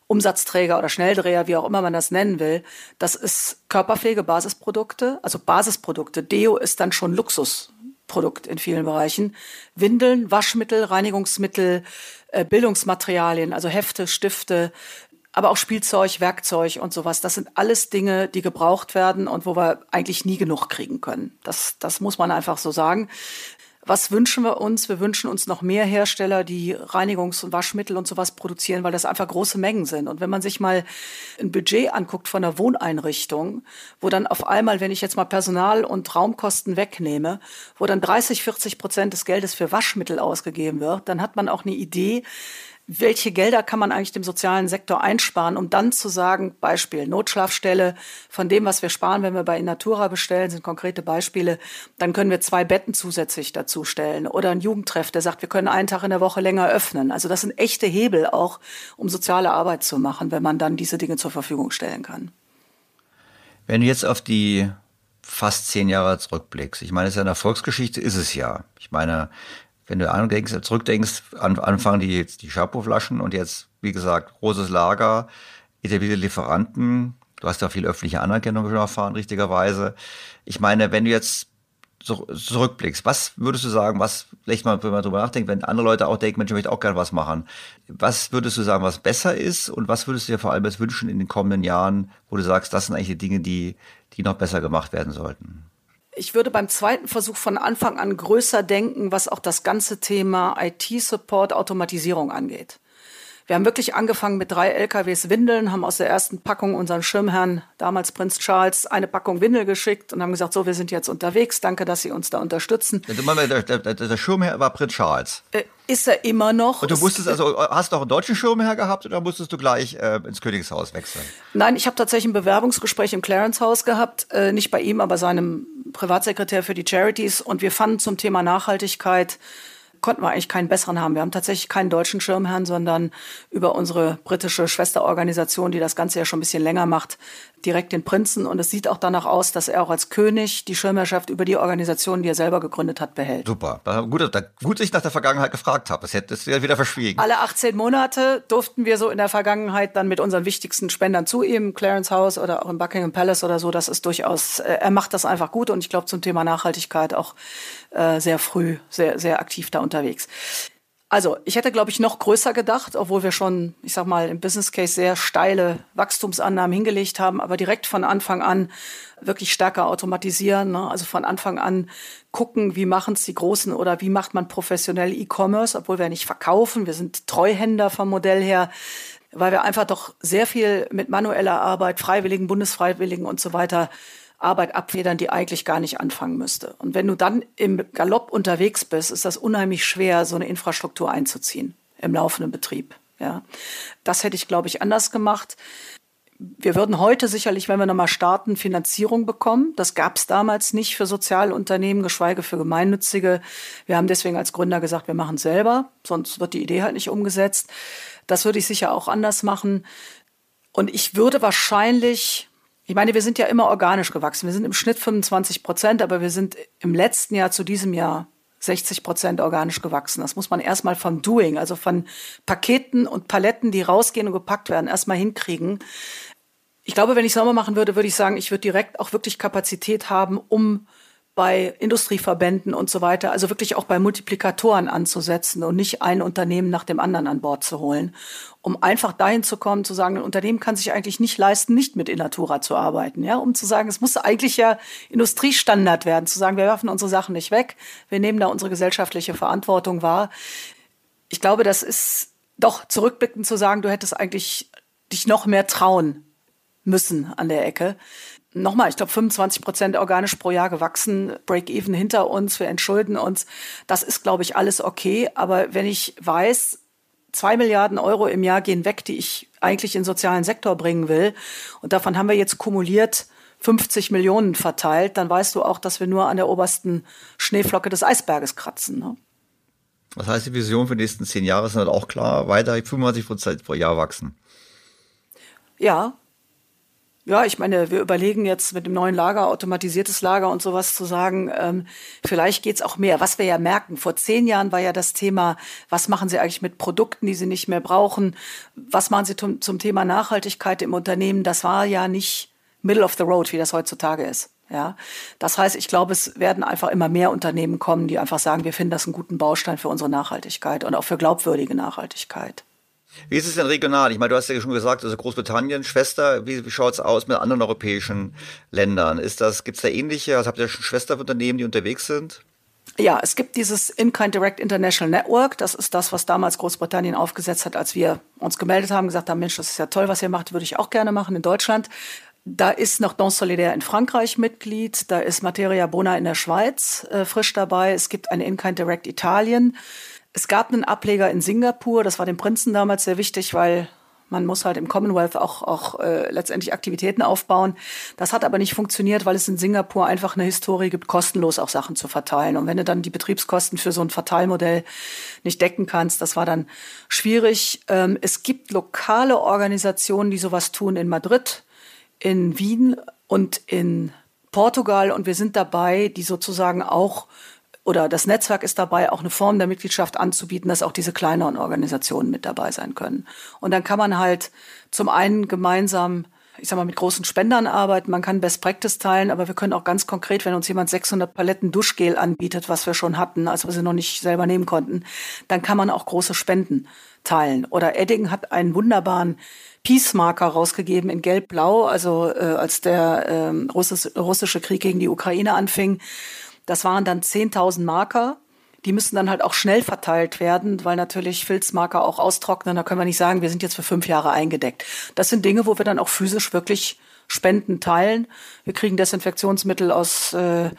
Umsatzträger oder Schnelldreher, wie auch immer man das nennen will, das ist Körperpflege-Basisprodukte, also Basisprodukte. Deo ist dann schon Luxusprodukt in vielen Bereichen. Windeln, Waschmittel, Reinigungsmittel, äh, Bildungsmaterialien, also Hefte, Stifte, aber auch Spielzeug, Werkzeug und sowas. Das sind alles Dinge, die gebraucht werden und wo wir eigentlich nie genug kriegen können. Das, das muss man einfach so sagen. Was wünschen wir uns? Wir wünschen uns noch mehr Hersteller, die Reinigungs- und Waschmittel und sowas produzieren, weil das einfach große Mengen sind. Und wenn man sich mal ein Budget anguckt von einer Wohneinrichtung, wo dann auf einmal, wenn ich jetzt mal Personal und Raumkosten wegnehme, wo dann 30, 40 Prozent des Geldes für Waschmittel ausgegeben wird, dann hat man auch eine Idee, welche Gelder kann man eigentlich dem sozialen Sektor einsparen, um dann zu sagen, Beispiel Notschlafstelle, von dem, was wir sparen, wenn wir bei Inatura bestellen, sind konkrete Beispiele, dann können wir zwei Betten zusätzlich dazu stellen oder ein Jugendtreff, der sagt, wir können einen Tag in der Woche länger öffnen. Also das sind echte Hebel auch, um soziale Arbeit zu machen, wenn man dann diese Dinge zur Verfügung stellen kann. Wenn du jetzt auf die fast zehn Jahre zurückblickst. Ich meine, es ist ja eine Erfolgsgeschichte, ist es ja. Ich meine, wenn du andenkst, zurückdenkst, an, anfangen die jetzt die Shampoo-Flaschen und jetzt, wie gesagt, großes Lager, etablierte Lieferanten. Du hast ja viel öffentliche Anerkennung schon erfahren, richtigerweise. Ich meine, wenn du jetzt zurückblickst, was würdest du sagen, was, vielleicht mal, wenn man drüber nachdenkt, wenn andere Leute auch denken, Mensch, ich möchte auch gerne was machen. Was würdest du sagen, was besser ist und was würdest du dir vor allem jetzt wünschen in den kommenden Jahren, wo du sagst, das sind eigentlich die Dinge, die, die noch besser gemacht werden sollten? Ich würde beim zweiten Versuch von Anfang an größer denken, was auch das ganze Thema IT-Support, Automatisierung angeht. Wir haben wirklich angefangen mit drei LKWs Windeln, haben aus der ersten Packung unseren Schirmherrn, damals Prinz Charles, eine Packung Windel geschickt und haben gesagt, so, wir sind jetzt unterwegs, danke, dass Sie uns da unterstützen. Der, der, der, Schirmherr war Prinz Charles. Äh, ist er immer noch. Und du musstest also, hast du auch einen deutschen Schirmherr gehabt oder musstest du gleich äh, ins Königshaus wechseln? Nein, ich habe tatsächlich ein Bewerbungsgespräch im Clarence House gehabt, äh, nicht bei ihm, aber seinem Privatsekretär für die Charities und wir fanden zum Thema Nachhaltigkeit konnten wir eigentlich keinen besseren haben. Wir haben tatsächlich keinen deutschen Schirmherrn, sondern über unsere britische Schwesterorganisation, die das Ganze ja schon ein bisschen länger macht, direkt den Prinzen. Und es sieht auch danach aus, dass er auch als König die Schirmherrschaft über die Organisation, die er selber gegründet hat, behält. Super. Gut, gut dass ich nach der Vergangenheit gefragt habe. Das hätte es wieder verschwiegen. Alle 18 Monate durften wir so in der Vergangenheit dann mit unseren wichtigsten Spendern zu ihm, Clarence House oder auch im Buckingham Palace oder so. Das ist durchaus, äh, er macht das einfach gut und ich glaube zum Thema Nachhaltigkeit auch äh, sehr früh, sehr, sehr aktiv da unterwegs. Also, ich hätte, glaube ich, noch größer gedacht, obwohl wir schon, ich sag mal, im Business Case sehr steile Wachstumsannahmen hingelegt haben, aber direkt von Anfang an wirklich stärker automatisieren. Ne? Also von Anfang an gucken, wie machen es die Großen oder wie macht man professionell E-Commerce, obwohl wir nicht verkaufen. Wir sind Treuhänder vom Modell her, weil wir einfach doch sehr viel mit manueller Arbeit, Freiwilligen, Bundesfreiwilligen und so weiter Arbeit abfedern, die eigentlich gar nicht anfangen müsste. Und wenn du dann im Galopp unterwegs bist, ist das unheimlich schwer, so eine Infrastruktur einzuziehen im laufenden Betrieb. Ja, das hätte ich, glaube ich, anders gemacht. Wir würden heute sicherlich, wenn wir nochmal starten, Finanzierung bekommen. Das gab es damals nicht für Sozialunternehmen, geschweige für Gemeinnützige. Wir haben deswegen als Gründer gesagt, wir machen es selber, sonst wird die Idee halt nicht umgesetzt. Das würde ich sicher auch anders machen. Und ich würde wahrscheinlich ich meine, wir sind ja immer organisch gewachsen. Wir sind im Schnitt 25 Prozent, aber wir sind im letzten Jahr zu diesem Jahr 60 Prozent organisch gewachsen. Das muss man erstmal vom Doing, also von Paketen und Paletten, die rausgehen und gepackt werden, erstmal hinkriegen. Ich glaube, wenn ich Sommer machen würde, würde ich sagen, ich würde direkt auch wirklich Kapazität haben, um bei Industrieverbänden und so weiter, also wirklich auch bei Multiplikatoren anzusetzen und nicht ein Unternehmen nach dem anderen an Bord zu holen, um einfach dahin zu kommen, zu sagen, ein Unternehmen kann sich eigentlich nicht leisten, nicht mit Innatura zu arbeiten, ja, um zu sagen, es muss eigentlich ja Industriestandard werden, zu sagen, wir werfen unsere Sachen nicht weg, wir nehmen da unsere gesellschaftliche Verantwortung wahr. Ich glaube, das ist doch zurückblickend zu sagen, du hättest eigentlich dich noch mehr trauen müssen an der Ecke nochmal, ich glaube 25 Prozent organisch pro Jahr gewachsen, Break-even hinter uns, wir entschulden uns. Das ist, glaube ich, alles okay. Aber wenn ich weiß, zwei Milliarden Euro im Jahr gehen weg, die ich eigentlich in den sozialen Sektor bringen will, und davon haben wir jetzt kumuliert 50 Millionen verteilt, dann weißt du auch, dass wir nur an der obersten Schneeflocke des Eisberges kratzen. Ne? Was heißt die Vision für die nächsten zehn Jahre? Ist halt auch klar, weiter 25 Prozent pro Jahr wachsen. Ja, ja, ich meine, wir überlegen jetzt mit dem neuen Lager, automatisiertes Lager und sowas zu sagen, ähm, vielleicht geht's auch mehr. Was wir ja merken, vor zehn Jahren war ja das Thema, was machen Sie eigentlich mit Produkten, die Sie nicht mehr brauchen? Was machen Sie zum, Thema Nachhaltigkeit im Unternehmen? Das war ja nicht middle of the road, wie das heutzutage ist. Ja, das heißt, ich glaube, es werden einfach immer mehr Unternehmen kommen, die einfach sagen, wir finden das einen guten Baustein für unsere Nachhaltigkeit und auch für glaubwürdige Nachhaltigkeit. Wie ist es denn regional? Ich meine, du hast ja schon gesagt, also Großbritannien, Schwester, wie, wie schaut es aus mit anderen europäischen Ländern? Gibt es da ähnliche? Also habt ihr schon Schwesterunternehmen, die unterwegs sind? Ja, es gibt dieses In-Kind Direct International Network. Das ist das, was damals Großbritannien aufgesetzt hat, als wir uns gemeldet haben, gesagt haben, Mensch, das ist ja toll, was ihr macht, würde ich auch gerne machen in Deutschland. Da ist noch Don Solidaire in Frankreich Mitglied, da ist Materia Bona in der Schweiz äh, frisch dabei. Es gibt eine In-Kind Direct Italien. Es gab einen Ableger in Singapur, das war dem Prinzen damals sehr wichtig, weil man muss halt im Commonwealth auch, auch äh, letztendlich Aktivitäten aufbauen. Das hat aber nicht funktioniert, weil es in Singapur einfach eine Historie gibt, kostenlos auch Sachen zu verteilen. Und wenn du dann die Betriebskosten für so ein Verteilmodell nicht decken kannst, das war dann schwierig. Ähm, es gibt lokale Organisationen, die sowas tun in Madrid, in Wien und in Portugal und wir sind dabei, die sozusagen auch oder das Netzwerk ist dabei, auch eine Form der Mitgliedschaft anzubieten, dass auch diese kleineren Organisationen mit dabei sein können. Und dann kann man halt zum einen gemeinsam ich sag mal, mit großen Spendern arbeiten. Man kann Best Practice teilen, aber wir können auch ganz konkret, wenn uns jemand 600 Paletten Duschgel anbietet, was wir schon hatten, als wir sie noch nicht selber nehmen konnten, dann kann man auch große Spenden teilen. Oder Edding hat einen wunderbaren Peace-Marker rausgegeben in Gelb-Blau, also äh, als der äh, Russis russische Krieg gegen die Ukraine anfing. Das waren dann 10.000 Marker. Die müssen dann halt auch schnell verteilt werden, weil natürlich Filzmarker auch austrocknen. Da können wir nicht sagen, wir sind jetzt für fünf Jahre eingedeckt. Das sind Dinge, wo wir dann auch physisch wirklich Spenden teilen. Wir kriegen Desinfektionsmittel aus äh,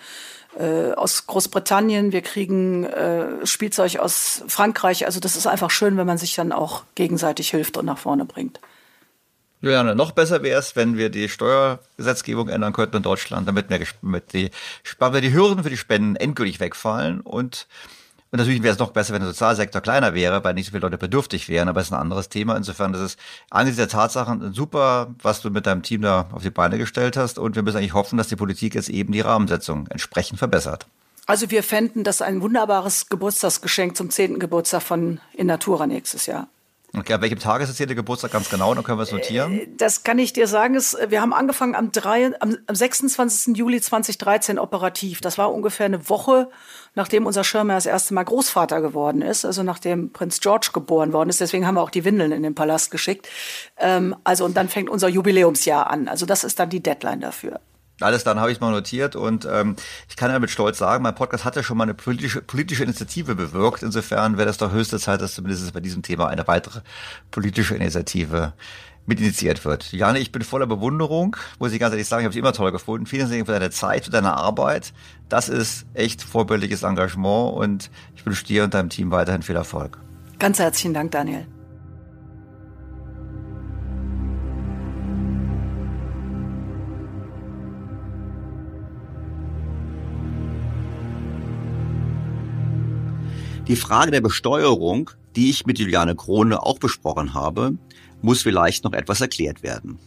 äh, aus Großbritannien, wir kriegen äh, Spielzeug aus Frankreich. Also das ist einfach schön, wenn man sich dann auch gegenseitig hilft und nach vorne bringt. Juliane, noch besser wäre es, wenn wir die Steuergesetzgebung ändern könnten in Deutschland, damit wir, mit die, wir die Hürden für die Spenden endgültig wegfallen und und natürlich wäre es noch besser, wenn der Sozialsektor kleiner wäre, weil nicht so viele Leute bedürftig wären, aber es ist ein anderes Thema. Insofern ist es angesichts der Tatsachen super, was du mit deinem Team da auf die Beine gestellt hast. Und wir müssen eigentlich hoffen, dass die Politik jetzt eben die Rahmensetzung entsprechend verbessert. Also wir fänden das ein wunderbares Geburtstagsgeschenk zum zehnten Geburtstag von In Natura nächstes Jahr. Okay, an welchem Tag ist das hier der Geburtstag ganz genau? Dann können wir es notieren. Äh, das kann ich dir sagen. wir haben angefangen am, 3, am, 26. Juli 2013 operativ. Das war ungefähr eine Woche, nachdem unser Schirmer das erste Mal Großvater geworden ist, also nachdem Prinz George geboren worden ist. Deswegen haben wir auch die Windeln in den Palast geschickt. Ähm, also und dann fängt unser Jubiläumsjahr an. Also das ist dann die Deadline dafür. Alles dann habe ich mal notiert und ähm, ich kann ja mit Stolz sagen, mein Podcast hat ja schon mal eine politische, politische Initiative bewirkt. Insofern wäre das doch höchste Zeit, dass zumindest bei diesem Thema eine weitere politische Initiative mit initiiert wird. Jane, ich bin voller Bewunderung, muss ich ganz ehrlich sagen, ich habe es immer toll gefunden. Vielen Dank für deine Zeit, für deine Arbeit. Das ist echt vorbildliches Engagement und ich wünsche dir und deinem Team weiterhin viel Erfolg. Ganz herzlichen Dank, Daniel. Die Frage der Besteuerung, die ich mit Juliane Krone auch besprochen habe, muss vielleicht noch etwas erklärt werden.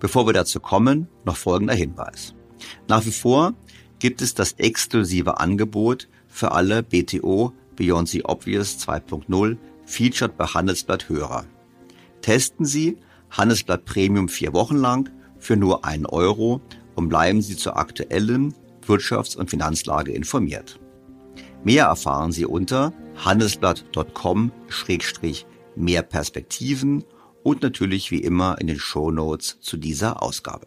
Bevor wir dazu kommen, noch folgender Hinweis. Nach wie vor gibt es das exklusive Angebot für alle BTO Beyond the Obvious 2.0 Featured bei Handelsblatt Hörer. Testen Sie Handelsblatt Premium vier Wochen lang für nur einen Euro und bleiben Sie zur aktuellen Wirtschafts- und Finanzlage informiert. Mehr erfahren Sie unter handelsblatt.com-mehr Perspektiven und natürlich wie immer in den Show Notes zu dieser Ausgabe.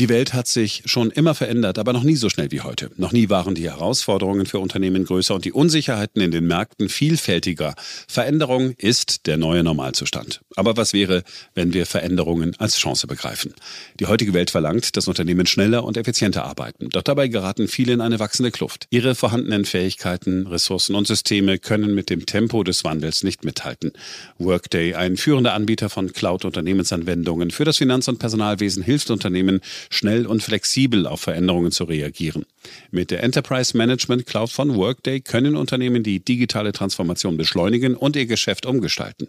Die Welt hat sich schon immer verändert, aber noch nie so schnell wie heute. Noch nie waren die Herausforderungen für Unternehmen größer und die Unsicherheiten in den Märkten vielfältiger. Veränderung ist der neue Normalzustand. Aber was wäre, wenn wir Veränderungen als Chance begreifen? Die heutige Welt verlangt, dass Unternehmen schneller und effizienter arbeiten. Doch dabei geraten viele in eine wachsende Kluft. Ihre vorhandenen Fähigkeiten, Ressourcen und Systeme können mit dem Tempo des Wandels nicht mithalten. Workday, ein führender Anbieter von Cloud-Unternehmensanwendungen für das Finanz- und Personalwesen, hilft Unternehmen, schnell und flexibel auf Veränderungen zu reagieren. Mit der Enterprise Management Cloud von Workday können Unternehmen die digitale Transformation beschleunigen und ihr Geschäft umgestalten.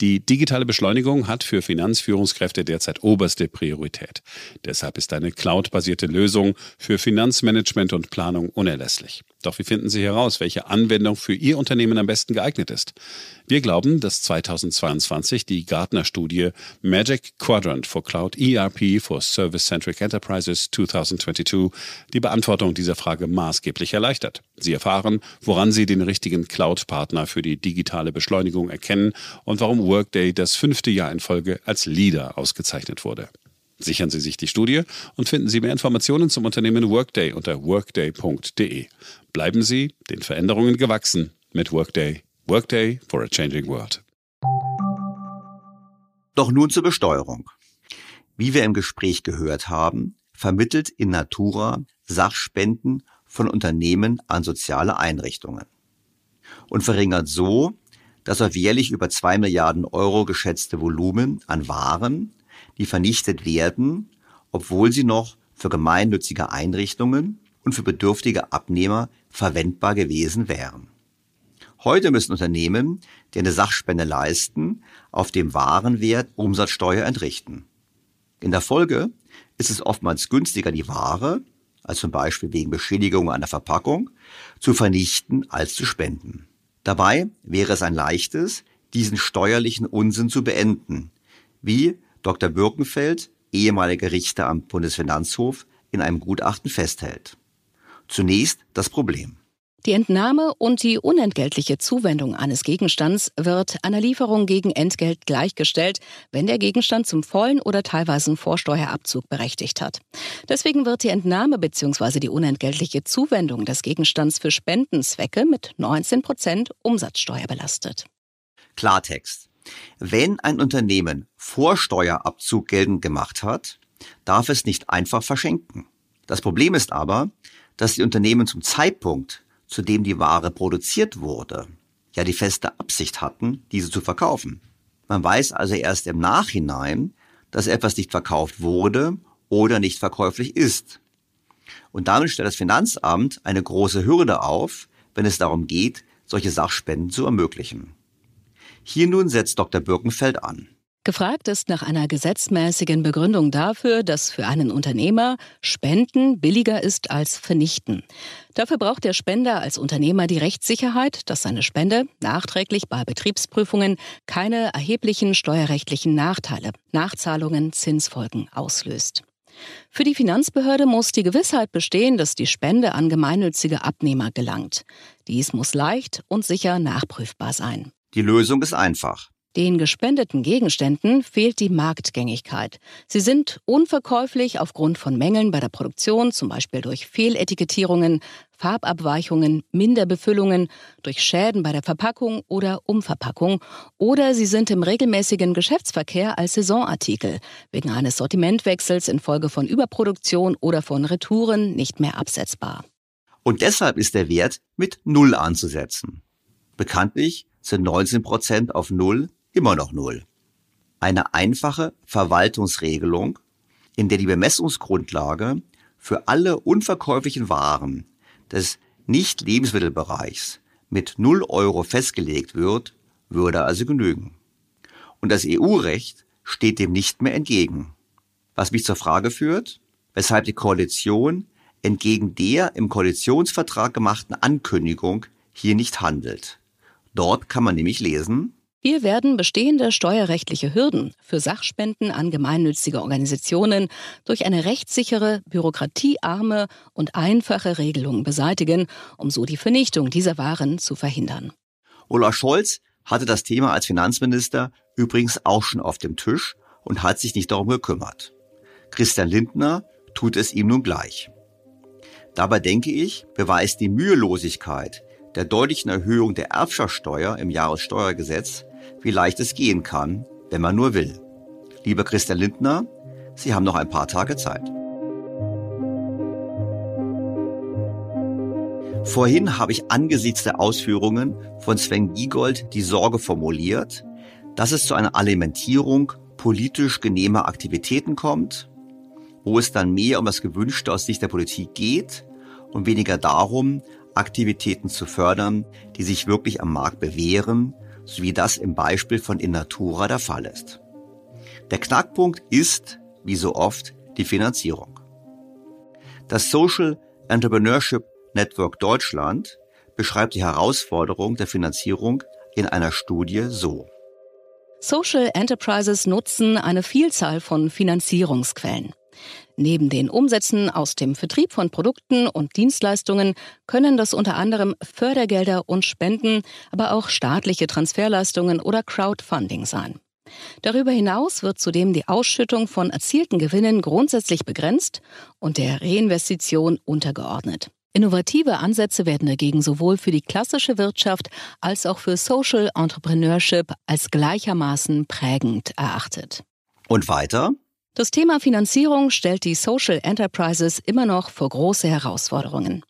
Die digitale Beschleunigung hat für Finanzführungskräfte derzeit oberste Priorität. Deshalb ist eine cloud-basierte Lösung für Finanzmanagement und Planung unerlässlich. Doch wie finden Sie heraus, welche Anwendung für Ihr Unternehmen am besten geeignet ist? Wir glauben, dass 2022 die Gartner-Studie Magic Quadrant for Cloud ERP for Service-Centric Enterprises 2022 die Beantwortung dieser Frage maßgeblich erleichtert. Sie erfahren, woran Sie den richtigen Cloud-Partner für die digitale Beschleunigung erkennen und warum Workday das fünfte Jahr in Folge als Leader ausgezeichnet wurde. Sichern Sie sich die Studie und finden Sie mehr Informationen zum Unternehmen Workday unter workday.de. Bleiben Sie den Veränderungen gewachsen mit Workday. Workday for a Changing World. Doch nun zur Besteuerung. Wie wir im Gespräch gehört haben, vermittelt in Natura Sachspenden von Unternehmen an soziale Einrichtungen und verringert so das auf jährlich über zwei Milliarden Euro geschätzte Volumen an Waren, die vernichtet werden, obwohl sie noch für gemeinnützige Einrichtungen und für bedürftige Abnehmer verwendbar gewesen wären. Heute müssen Unternehmen, die eine Sachspende leisten, auf dem Warenwert Umsatzsteuer entrichten. In der Folge ist es oftmals günstiger, die Ware, also zum Beispiel wegen Beschädigung einer Verpackung, zu vernichten als zu spenden. Dabei wäre es ein leichtes, diesen steuerlichen Unsinn zu beenden, wie Dr. Birkenfeld, ehemaliger Richter am Bundesfinanzhof, in einem Gutachten festhält. Zunächst das Problem. Die Entnahme und die unentgeltliche Zuwendung eines Gegenstands wird einer Lieferung gegen Entgelt gleichgestellt, wenn der Gegenstand zum vollen oder teilweisen Vorsteuerabzug berechtigt hat. Deswegen wird die Entnahme bzw. die unentgeltliche Zuwendung des Gegenstands für Spendenzwecke mit 19 Prozent Umsatzsteuer belastet. Klartext. Wenn ein Unternehmen Vorsteuerabzug geltend gemacht hat, darf es nicht einfach verschenken. Das Problem ist aber, dass die Unternehmen zum Zeitpunkt, zu dem die Ware produziert wurde, ja die feste Absicht hatten, diese zu verkaufen. Man weiß also erst im Nachhinein, dass etwas nicht verkauft wurde oder nicht verkäuflich ist. Und damit stellt das Finanzamt eine große Hürde auf, wenn es darum geht, solche Sachspenden zu ermöglichen. Hier nun setzt Dr. Birkenfeld an. Gefragt ist nach einer gesetzmäßigen Begründung dafür, dass für einen Unternehmer Spenden billiger ist als Vernichten. Dafür braucht der Spender als Unternehmer die Rechtssicherheit, dass seine Spende nachträglich bei Betriebsprüfungen keine erheblichen steuerrechtlichen Nachteile, Nachzahlungen, Zinsfolgen auslöst. Für die Finanzbehörde muss die Gewissheit bestehen, dass die Spende an gemeinnützige Abnehmer gelangt. Dies muss leicht und sicher nachprüfbar sein. Die Lösung ist einfach. Den gespendeten Gegenständen fehlt die Marktgängigkeit. Sie sind unverkäuflich aufgrund von Mängeln bei der Produktion, zum Beispiel durch Fehletikettierungen, Farbabweichungen, Minderbefüllungen, durch Schäden bei der Verpackung oder Umverpackung, oder sie sind im regelmäßigen Geschäftsverkehr als Saisonartikel wegen eines Sortimentwechsels infolge von Überproduktion oder von Retouren nicht mehr absetzbar. Und deshalb ist der Wert mit Null anzusetzen. Bekanntlich sind 19 Prozent auf Null immer noch null. Eine einfache Verwaltungsregelung, in der die Bemessungsgrundlage für alle unverkäuflichen Waren des Nicht-Lebensmittelbereichs mit 0 Euro festgelegt wird, würde also genügen. Und das EU-Recht steht dem nicht mehr entgegen. Was mich zur Frage führt, weshalb die Koalition entgegen der im Koalitionsvertrag gemachten Ankündigung hier nicht handelt. Dort kann man nämlich lesen, wir werden bestehende steuerrechtliche Hürden für Sachspenden an gemeinnützige Organisationen durch eine rechtssichere, bürokratiearme und einfache Regelung beseitigen, um so die Vernichtung dieser Waren zu verhindern. Olaf Scholz hatte das Thema als Finanzminister übrigens auch schon auf dem Tisch und hat sich nicht darum gekümmert. Christian Lindner tut es ihm nun gleich. Dabei denke ich, beweist die Mühelosigkeit der deutlichen Erhöhung der Erbschaftssteuer im Jahressteuergesetz, wie leicht es gehen kann, wenn man nur will. Lieber Christian Lindner, Sie haben noch ein paar Tage Zeit. Vorhin habe ich angesichts der Ausführungen von Sven Giegold die Sorge formuliert, dass es zu einer Alimentierung politisch genehmer Aktivitäten kommt, wo es dann mehr um das Gewünschte aus Sicht der Politik geht und weniger darum, Aktivitäten zu fördern, die sich wirklich am Markt bewähren so wie das im Beispiel von Innatura der Fall ist. Der Knackpunkt ist, wie so oft, die Finanzierung. Das Social Entrepreneurship Network Deutschland beschreibt die Herausforderung der Finanzierung in einer Studie so. Social Enterprises nutzen eine Vielzahl von Finanzierungsquellen. Neben den Umsätzen aus dem Vertrieb von Produkten und Dienstleistungen können das unter anderem Fördergelder und Spenden, aber auch staatliche Transferleistungen oder Crowdfunding sein. Darüber hinaus wird zudem die Ausschüttung von erzielten Gewinnen grundsätzlich begrenzt und der Reinvestition untergeordnet. Innovative Ansätze werden dagegen sowohl für die klassische Wirtschaft als auch für Social Entrepreneurship als gleichermaßen prägend erachtet. Und weiter? Das Thema Finanzierung stellt die Social Enterprises immer noch vor große Herausforderungen.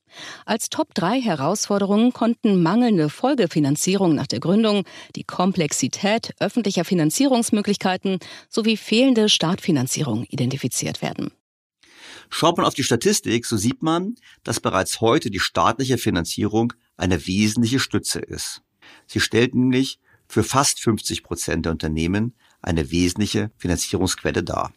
Als Top 3 Herausforderungen konnten mangelnde Folgefinanzierung nach der Gründung, die Komplexität öffentlicher Finanzierungsmöglichkeiten sowie fehlende Startfinanzierung identifiziert werden. Schaut man auf die Statistik, so sieht man, dass bereits heute die staatliche Finanzierung eine wesentliche Stütze ist. Sie stellt nämlich für fast 50 Prozent der Unternehmen eine wesentliche Finanzierungsquelle dar.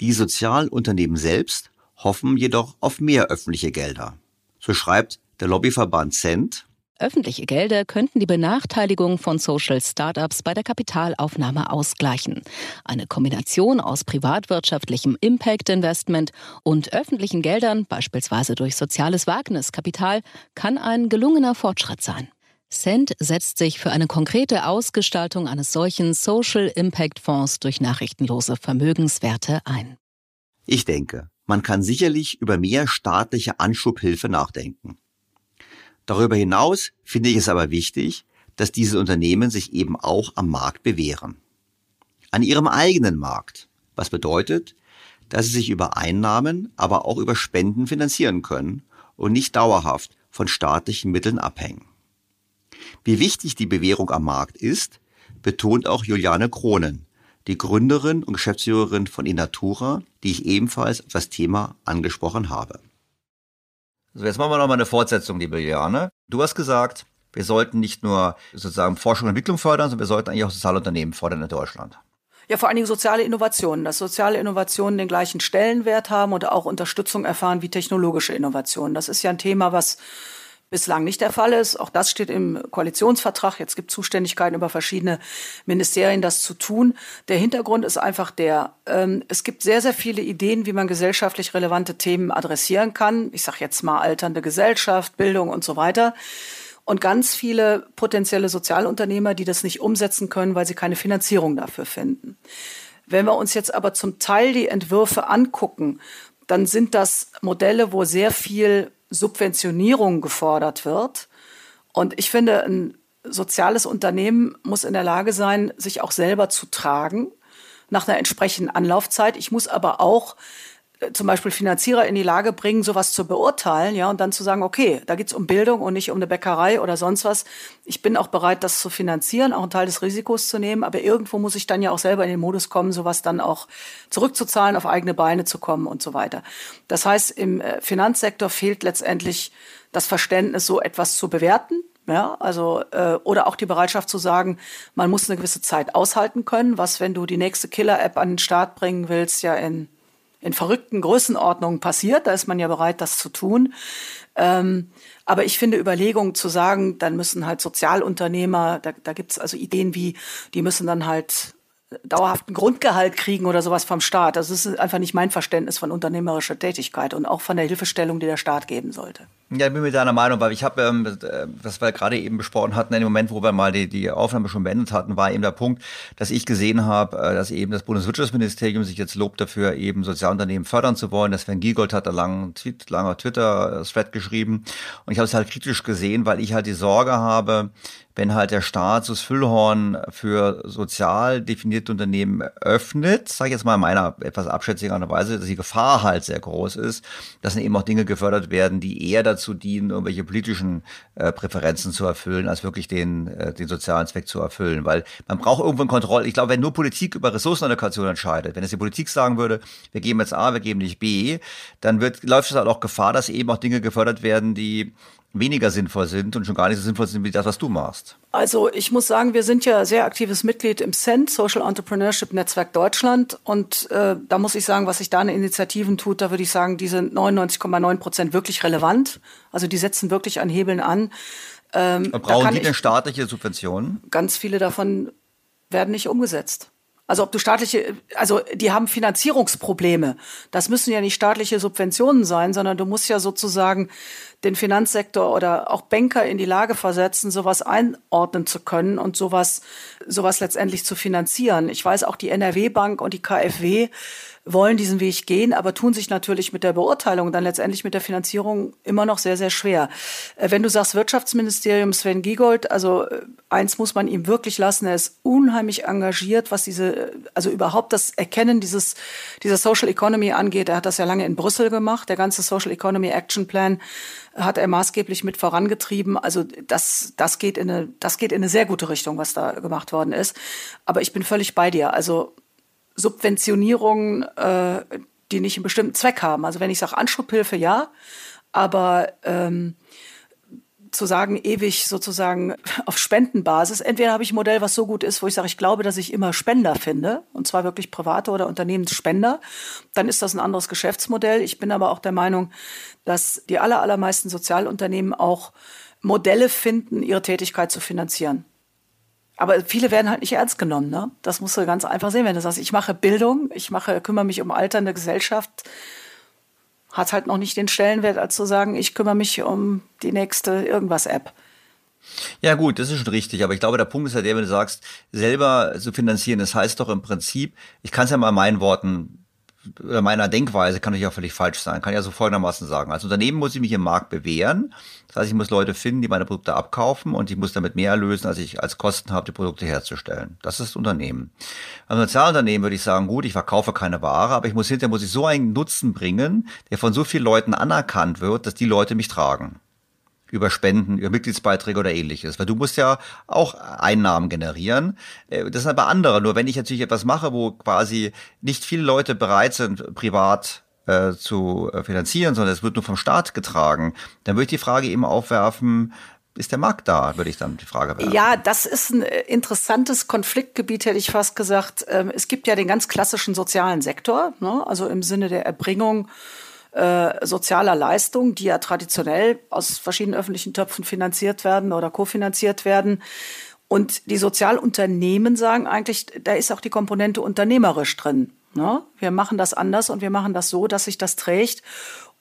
Die Sozialunternehmen selbst hoffen jedoch auf mehr öffentliche Gelder. So schreibt der Lobbyverband Cent. Öffentliche Gelder könnten die Benachteiligung von Social Startups bei der Kapitalaufnahme ausgleichen. Eine Kombination aus privatwirtschaftlichem Impact Investment und öffentlichen Geldern, beispielsweise durch soziales Wagniskapital, kann ein gelungener Fortschritt sein. Cent setzt sich für eine konkrete Ausgestaltung eines solchen Social Impact Fonds durch nachrichtenlose Vermögenswerte ein. Ich denke, man kann sicherlich über mehr staatliche Anschubhilfe nachdenken. Darüber hinaus finde ich es aber wichtig, dass diese Unternehmen sich eben auch am Markt bewähren. An ihrem eigenen Markt, was bedeutet, dass sie sich über Einnahmen, aber auch über Spenden finanzieren können und nicht dauerhaft von staatlichen Mitteln abhängen. Wie wichtig die Bewährung am Markt ist, betont auch Juliane Kronen, die Gründerin und Geschäftsführerin von Inatura, die ich ebenfalls auf das Thema angesprochen habe. So, jetzt machen wir noch mal eine Fortsetzung, liebe Juliane. Du hast gesagt, wir sollten nicht nur sozusagen Forschung und Entwicklung fördern, sondern wir sollten eigentlich auch soziale Unternehmen fördern in Deutschland. Ja, vor allen Dingen soziale Innovationen, dass soziale Innovationen den gleichen Stellenwert haben und auch Unterstützung erfahren wie technologische Innovationen. Das ist ja ein Thema, was bislang nicht der Fall ist. Auch das steht im Koalitionsvertrag. Jetzt gibt es Zuständigkeiten über verschiedene Ministerien, das zu tun. Der Hintergrund ist einfach der, ähm, es gibt sehr, sehr viele Ideen, wie man gesellschaftlich relevante Themen adressieren kann. Ich sage jetzt mal alternde Gesellschaft, Bildung und so weiter. Und ganz viele potenzielle Sozialunternehmer, die das nicht umsetzen können, weil sie keine Finanzierung dafür finden. Wenn wir uns jetzt aber zum Teil die Entwürfe angucken, dann sind das Modelle, wo sehr viel Subventionierung gefordert wird. Und ich finde, ein soziales Unternehmen muss in der Lage sein, sich auch selber zu tragen nach einer entsprechenden Anlaufzeit. Ich muss aber auch zum Beispiel Finanzierer in die Lage bringen, sowas zu beurteilen, ja, und dann zu sagen, okay, da geht's um Bildung und nicht um eine Bäckerei oder sonst was. Ich bin auch bereit, das zu finanzieren, auch einen Teil des Risikos zu nehmen, aber irgendwo muss ich dann ja auch selber in den Modus kommen, sowas dann auch zurückzuzahlen, auf eigene Beine zu kommen und so weiter. Das heißt, im äh, Finanzsektor fehlt letztendlich das Verständnis, so etwas zu bewerten. Ja, also äh, oder auch die Bereitschaft zu sagen, man muss eine gewisse Zeit aushalten können, was, wenn du die nächste Killer-App an den Start bringen willst, ja in in verrückten Größenordnungen passiert. Da ist man ja bereit, das zu tun. Ähm, aber ich finde Überlegungen zu sagen, dann müssen halt Sozialunternehmer, da, da gibt es also Ideen wie, die müssen dann halt dauerhaften Grundgehalt kriegen oder sowas vom Staat. Das ist einfach nicht mein Verständnis von unternehmerischer Tätigkeit und auch von der Hilfestellung, die der Staat geben sollte. Ja, ich bin mit deiner Meinung, weil ich habe, ähm, äh, was wir gerade eben besprochen hatten, in dem Moment, wo wir mal die, die Aufnahme schon beendet hatten, war eben der Punkt, dass ich gesehen habe, äh, dass eben das Bundeswirtschaftsministerium sich jetzt lobt dafür, eben Sozialunternehmen fördern zu wollen. Das Sven Giegold hat da lang, Tweet, langer Twitter-Thread geschrieben und ich habe es halt kritisch gesehen, weil ich halt die Sorge habe, wenn halt der Staat das Füllhorn für sozial definierte Unternehmen öffnet, sage ich jetzt mal in meiner etwas abschätzigen Weise, dass die Gefahr halt sehr groß ist, dass dann eben auch Dinge gefördert werden, die eher dazu dienen, irgendwelche politischen äh, Präferenzen zu erfüllen, als wirklich den, äh, den sozialen Zweck zu erfüllen. Weil man braucht irgendwo eine Kontrolle. Ich glaube, wenn nur Politik über Ressourcenallokation entscheidet, wenn es die Politik sagen würde, wir geben jetzt A, wir geben nicht B, dann wird, läuft es halt auch Gefahr, dass eben auch Dinge gefördert werden, die weniger sinnvoll sind und schon gar nicht so sinnvoll sind wie das, was du machst? Also ich muss sagen, wir sind ja sehr aktives Mitglied im CENT, Social Entrepreneurship Netzwerk Deutschland. Und äh, da muss ich sagen, was sich da in Initiativen tut, da würde ich sagen, die sind 99,9 Prozent wirklich relevant. Also die setzen wirklich an Hebeln an. Ähm, brauchen die denn staatliche Subventionen? Ganz viele davon werden nicht umgesetzt. Also ob du staatliche, also die haben Finanzierungsprobleme. Das müssen ja nicht staatliche Subventionen sein, sondern du musst ja sozusagen den Finanzsektor oder auch Banker in die Lage versetzen, sowas einordnen zu können und sowas, sowas letztendlich zu finanzieren. Ich weiß auch die NRW Bank und die KfW wollen diesen Weg gehen, aber tun sich natürlich mit der Beurteilung, dann letztendlich mit der Finanzierung immer noch sehr, sehr schwer. Äh, wenn du sagst Wirtschaftsministerium Sven Giegold, also äh, eins muss man ihm wirklich lassen, er ist unheimlich engagiert, was diese, also überhaupt das Erkennen dieses, dieser Social Economy angeht. Er hat das ja lange in Brüssel gemacht, der ganze Social Economy Action Plan hat er maßgeblich mit vorangetrieben. Also das, das geht in eine, das geht in eine sehr gute Richtung, was da gemacht worden ist. Aber ich bin völlig bei dir. Also Subventionierungen, äh, die nicht einen bestimmten Zweck haben. Also wenn ich sage Anschubhilfe, ja, aber ähm, zu sagen, ewig sozusagen auf Spendenbasis. Entweder habe ich ein Modell, was so gut ist, wo ich sage, ich glaube, dass ich immer Spender finde, und zwar wirklich private oder Unternehmensspender. Dann ist das ein anderes Geschäftsmodell. Ich bin aber auch der Meinung, dass die aller, allermeisten Sozialunternehmen auch Modelle finden, ihre Tätigkeit zu finanzieren. Aber viele werden halt nicht ernst genommen. Ne? Das musst du ganz einfach sehen, wenn du sagst, ich mache Bildung, ich mache, kümmere mich um alternde Gesellschaft, hat halt noch nicht den Stellenwert, als zu sagen, ich kümmere mich um die nächste irgendwas-App. Ja gut, das ist schon richtig, aber ich glaube, der Punkt ist ja der, wenn du sagst, selber zu finanzieren, das heißt doch im Prinzip, ich kann es ja mal in meinen Worten meiner Denkweise kann natürlich auch völlig falsch sein. Kann ja so folgendermaßen sagen. Als Unternehmen muss ich mich im Markt bewähren. Das heißt, ich muss Leute finden, die meine Produkte abkaufen und ich muss damit mehr erlösen, als ich als Kosten habe, die Produkte herzustellen. Das ist das Unternehmen. Als Sozialunternehmen würde ich sagen, gut, ich verkaufe keine Ware, aber ich muss hinterher muss ich so einen Nutzen bringen, der von so vielen Leuten anerkannt wird, dass die Leute mich tragen über Spenden, über Mitgliedsbeiträge oder ähnliches. Weil du musst ja auch Einnahmen generieren. Äh, das sind aber andere. Nur wenn ich natürlich etwas mache, wo quasi nicht viele Leute bereit sind, privat äh, zu äh, finanzieren, sondern es wird nur vom Staat getragen, dann würde ich die Frage eben aufwerfen, ist der Markt da, würde ich dann die Frage werfen. Ja, das ist ein interessantes Konfliktgebiet, hätte ich fast gesagt. Ähm, es gibt ja den ganz klassischen sozialen Sektor, ne? also im Sinne der Erbringung äh, sozialer Leistungen, die ja traditionell aus verschiedenen öffentlichen Töpfen finanziert werden oder kofinanziert werden. Und die Sozialunternehmen sagen eigentlich, da ist auch die Komponente unternehmerisch drin. Ne? Wir machen das anders und wir machen das so, dass sich das trägt.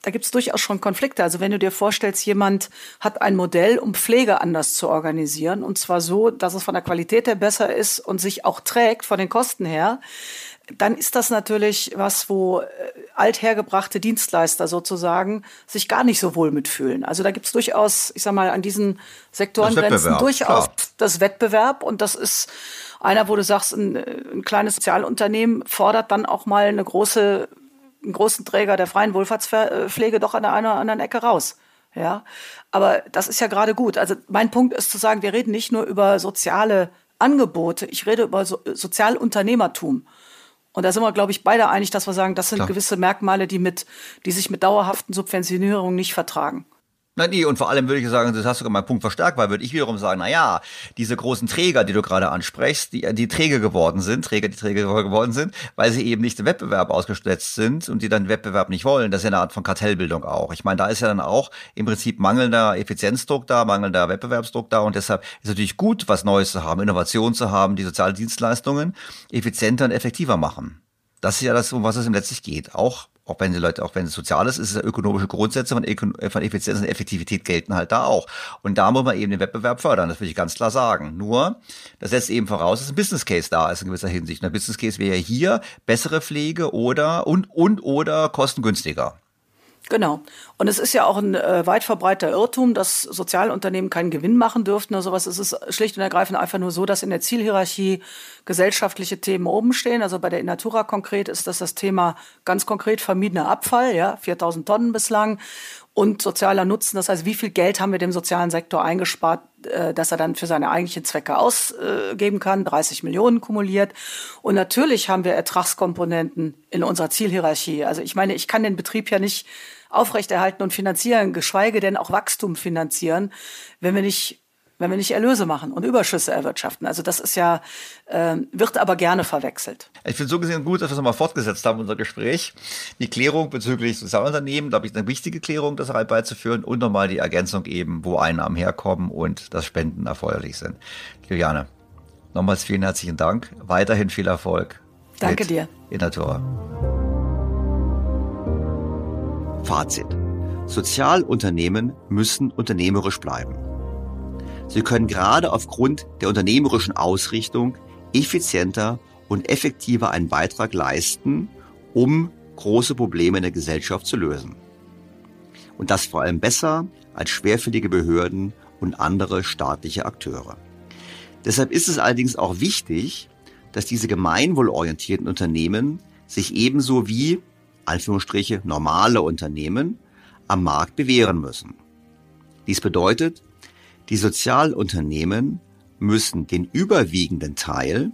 Da gibt es durchaus schon Konflikte. Also wenn du dir vorstellst, jemand hat ein Modell, um Pflege anders zu organisieren, und zwar so, dass es von der Qualität her besser ist und sich auch trägt von den Kosten her, dann ist das natürlich was, wo äh, althergebrachte Dienstleister sozusagen sich gar nicht so wohl mitfühlen. Also da gibt es durchaus, ich sag mal, an diesen Sektorengrenzen durchaus klar. das Wettbewerb und das ist einer, wo du sagst, ein, ein kleines Sozialunternehmen fordert dann auch mal eine große, einen großen Träger der freien Wohlfahrtspflege doch an der einen oder anderen Ecke raus. Ja, aber das ist ja gerade gut. Also mein Punkt ist zu sagen, wir reden nicht nur über soziale Angebote, ich rede über so, Sozialunternehmertum. Und da sind wir, glaube ich, beide einig, dass wir sagen, das sind Klar. gewisse Merkmale, die mit, die sich mit dauerhaften Subventionierungen nicht vertragen. Nein, nee, und vor allem würde ich sagen, das hast sogar meinen Punkt verstärkt, weil würde ich wiederum sagen, na ja, diese großen Träger, die du gerade ansprichst, die, die träge geworden sind, Träger, die träge geworden sind, weil sie eben nicht im Wettbewerb ausgesetzt sind und die dann Wettbewerb nicht wollen. Das ist ja eine Art von Kartellbildung auch. Ich meine, da ist ja dann auch im Prinzip mangelnder Effizienzdruck da, mangelnder Wettbewerbsdruck da und deshalb ist es natürlich gut, was Neues zu haben, Innovation zu haben, die soziale Dienstleistungen effizienter und effektiver machen. Das ist ja das, um was es letztlich geht. Auch auch wenn die Leute, auch wenn es sozial ist, ist es ja ökonomische Grundsätze von, von Effizienz und Effektivität gelten halt da auch. Und da muss man eben den Wettbewerb fördern, das will ich ganz klar sagen. Nur, das setzt eben voraus, dass ein Business Case da ist in gewisser Hinsicht. Und der Business Case wäre hier bessere Pflege oder und und oder kostengünstiger. Genau. Und es ist ja auch ein äh, weit verbreiteter Irrtum, dass Sozialunternehmen keinen Gewinn machen dürften oder sowas. Es ist schlicht und ergreifend einfach nur so, dass in der Zielhierarchie gesellschaftliche Themen oben stehen. Also bei der Innatura konkret ist das das Thema ganz konkret vermiedener Abfall, ja, 4000 Tonnen bislang und sozialer Nutzen. Das heißt, wie viel Geld haben wir dem sozialen Sektor eingespart, äh, dass er dann für seine eigentlichen Zwecke ausgeben kann? 30 Millionen kumuliert. Und natürlich haben wir Ertragskomponenten in unserer Zielhierarchie. Also ich meine, ich kann den Betrieb ja nicht aufrechterhalten und finanzieren, geschweige denn auch Wachstum finanzieren, wenn wir nicht wenn wir nicht Erlöse machen und Überschüsse erwirtschaften. Also das ist ja, äh, wird aber gerne verwechselt. Ich finde so gesehen gut, dass wir es nochmal fortgesetzt haben, unser Gespräch. Die Klärung bezüglich Sozialunternehmen, glaube ich, eine wichtige Klärung, das halt beizuführen und nochmal die Ergänzung eben, wo Einnahmen herkommen und dass Spenden erforderlich sind. Juliane, nochmals vielen herzlichen Dank. Weiterhin viel Erfolg. Danke dir. In der Tor. Fazit. Sozialunternehmen müssen unternehmerisch bleiben. Sie können gerade aufgrund der unternehmerischen Ausrichtung effizienter und effektiver einen Beitrag leisten, um große Probleme in der Gesellschaft zu lösen. Und das vor allem besser als schwerfällige Behörden und andere staatliche Akteure. Deshalb ist es allerdings auch wichtig, dass diese gemeinwohlorientierten Unternehmen sich ebenso wie Anführungsstriche normale Unternehmen am Markt bewähren müssen. Dies bedeutet, die Sozialunternehmen müssen den überwiegenden Teil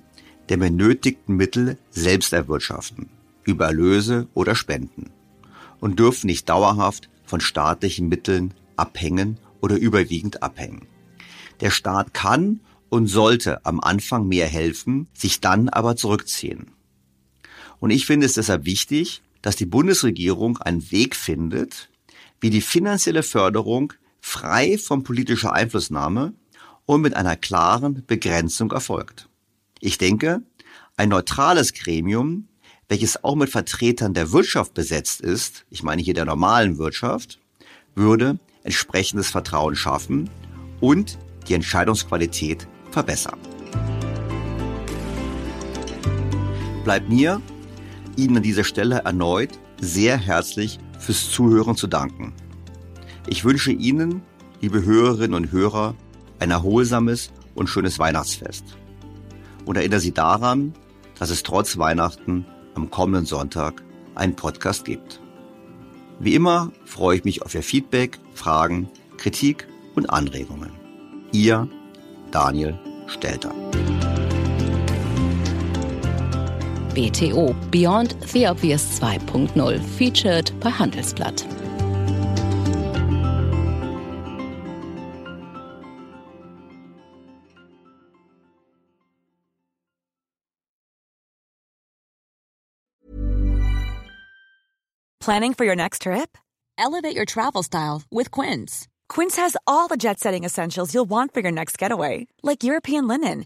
der benötigten Mittel selbst erwirtschaften, über Erlöse oder Spenden und dürfen nicht dauerhaft von staatlichen Mitteln abhängen oder überwiegend abhängen. Der Staat kann und sollte am Anfang mehr helfen, sich dann aber zurückziehen. Und ich finde es deshalb wichtig, dass die Bundesregierung einen Weg findet, wie die finanzielle Förderung frei von politischer Einflussnahme und mit einer klaren Begrenzung erfolgt. Ich denke, ein neutrales Gremium, welches auch mit Vertretern der Wirtschaft besetzt ist, ich meine hier der normalen Wirtschaft, würde entsprechendes Vertrauen schaffen und die Entscheidungsqualität verbessern. Bleibt mir, Ihnen an dieser Stelle erneut sehr herzlich fürs Zuhören zu danken. Ich wünsche Ihnen, liebe Hörerinnen und Hörer, ein erholsames und schönes Weihnachtsfest. Und erinnere Sie daran, dass es trotz Weihnachten am kommenden Sonntag einen Podcast gibt. Wie immer freue ich mich auf Ihr Feedback, Fragen, Kritik und Anregungen. Ihr Daniel Stelter. BTO Beyond the Obvious 2.0 featured bei Handelsblatt. Planning for your next trip? Elevate your travel style with Quince. Quince has all the jet setting essentials you'll want for your next getaway, like European linen,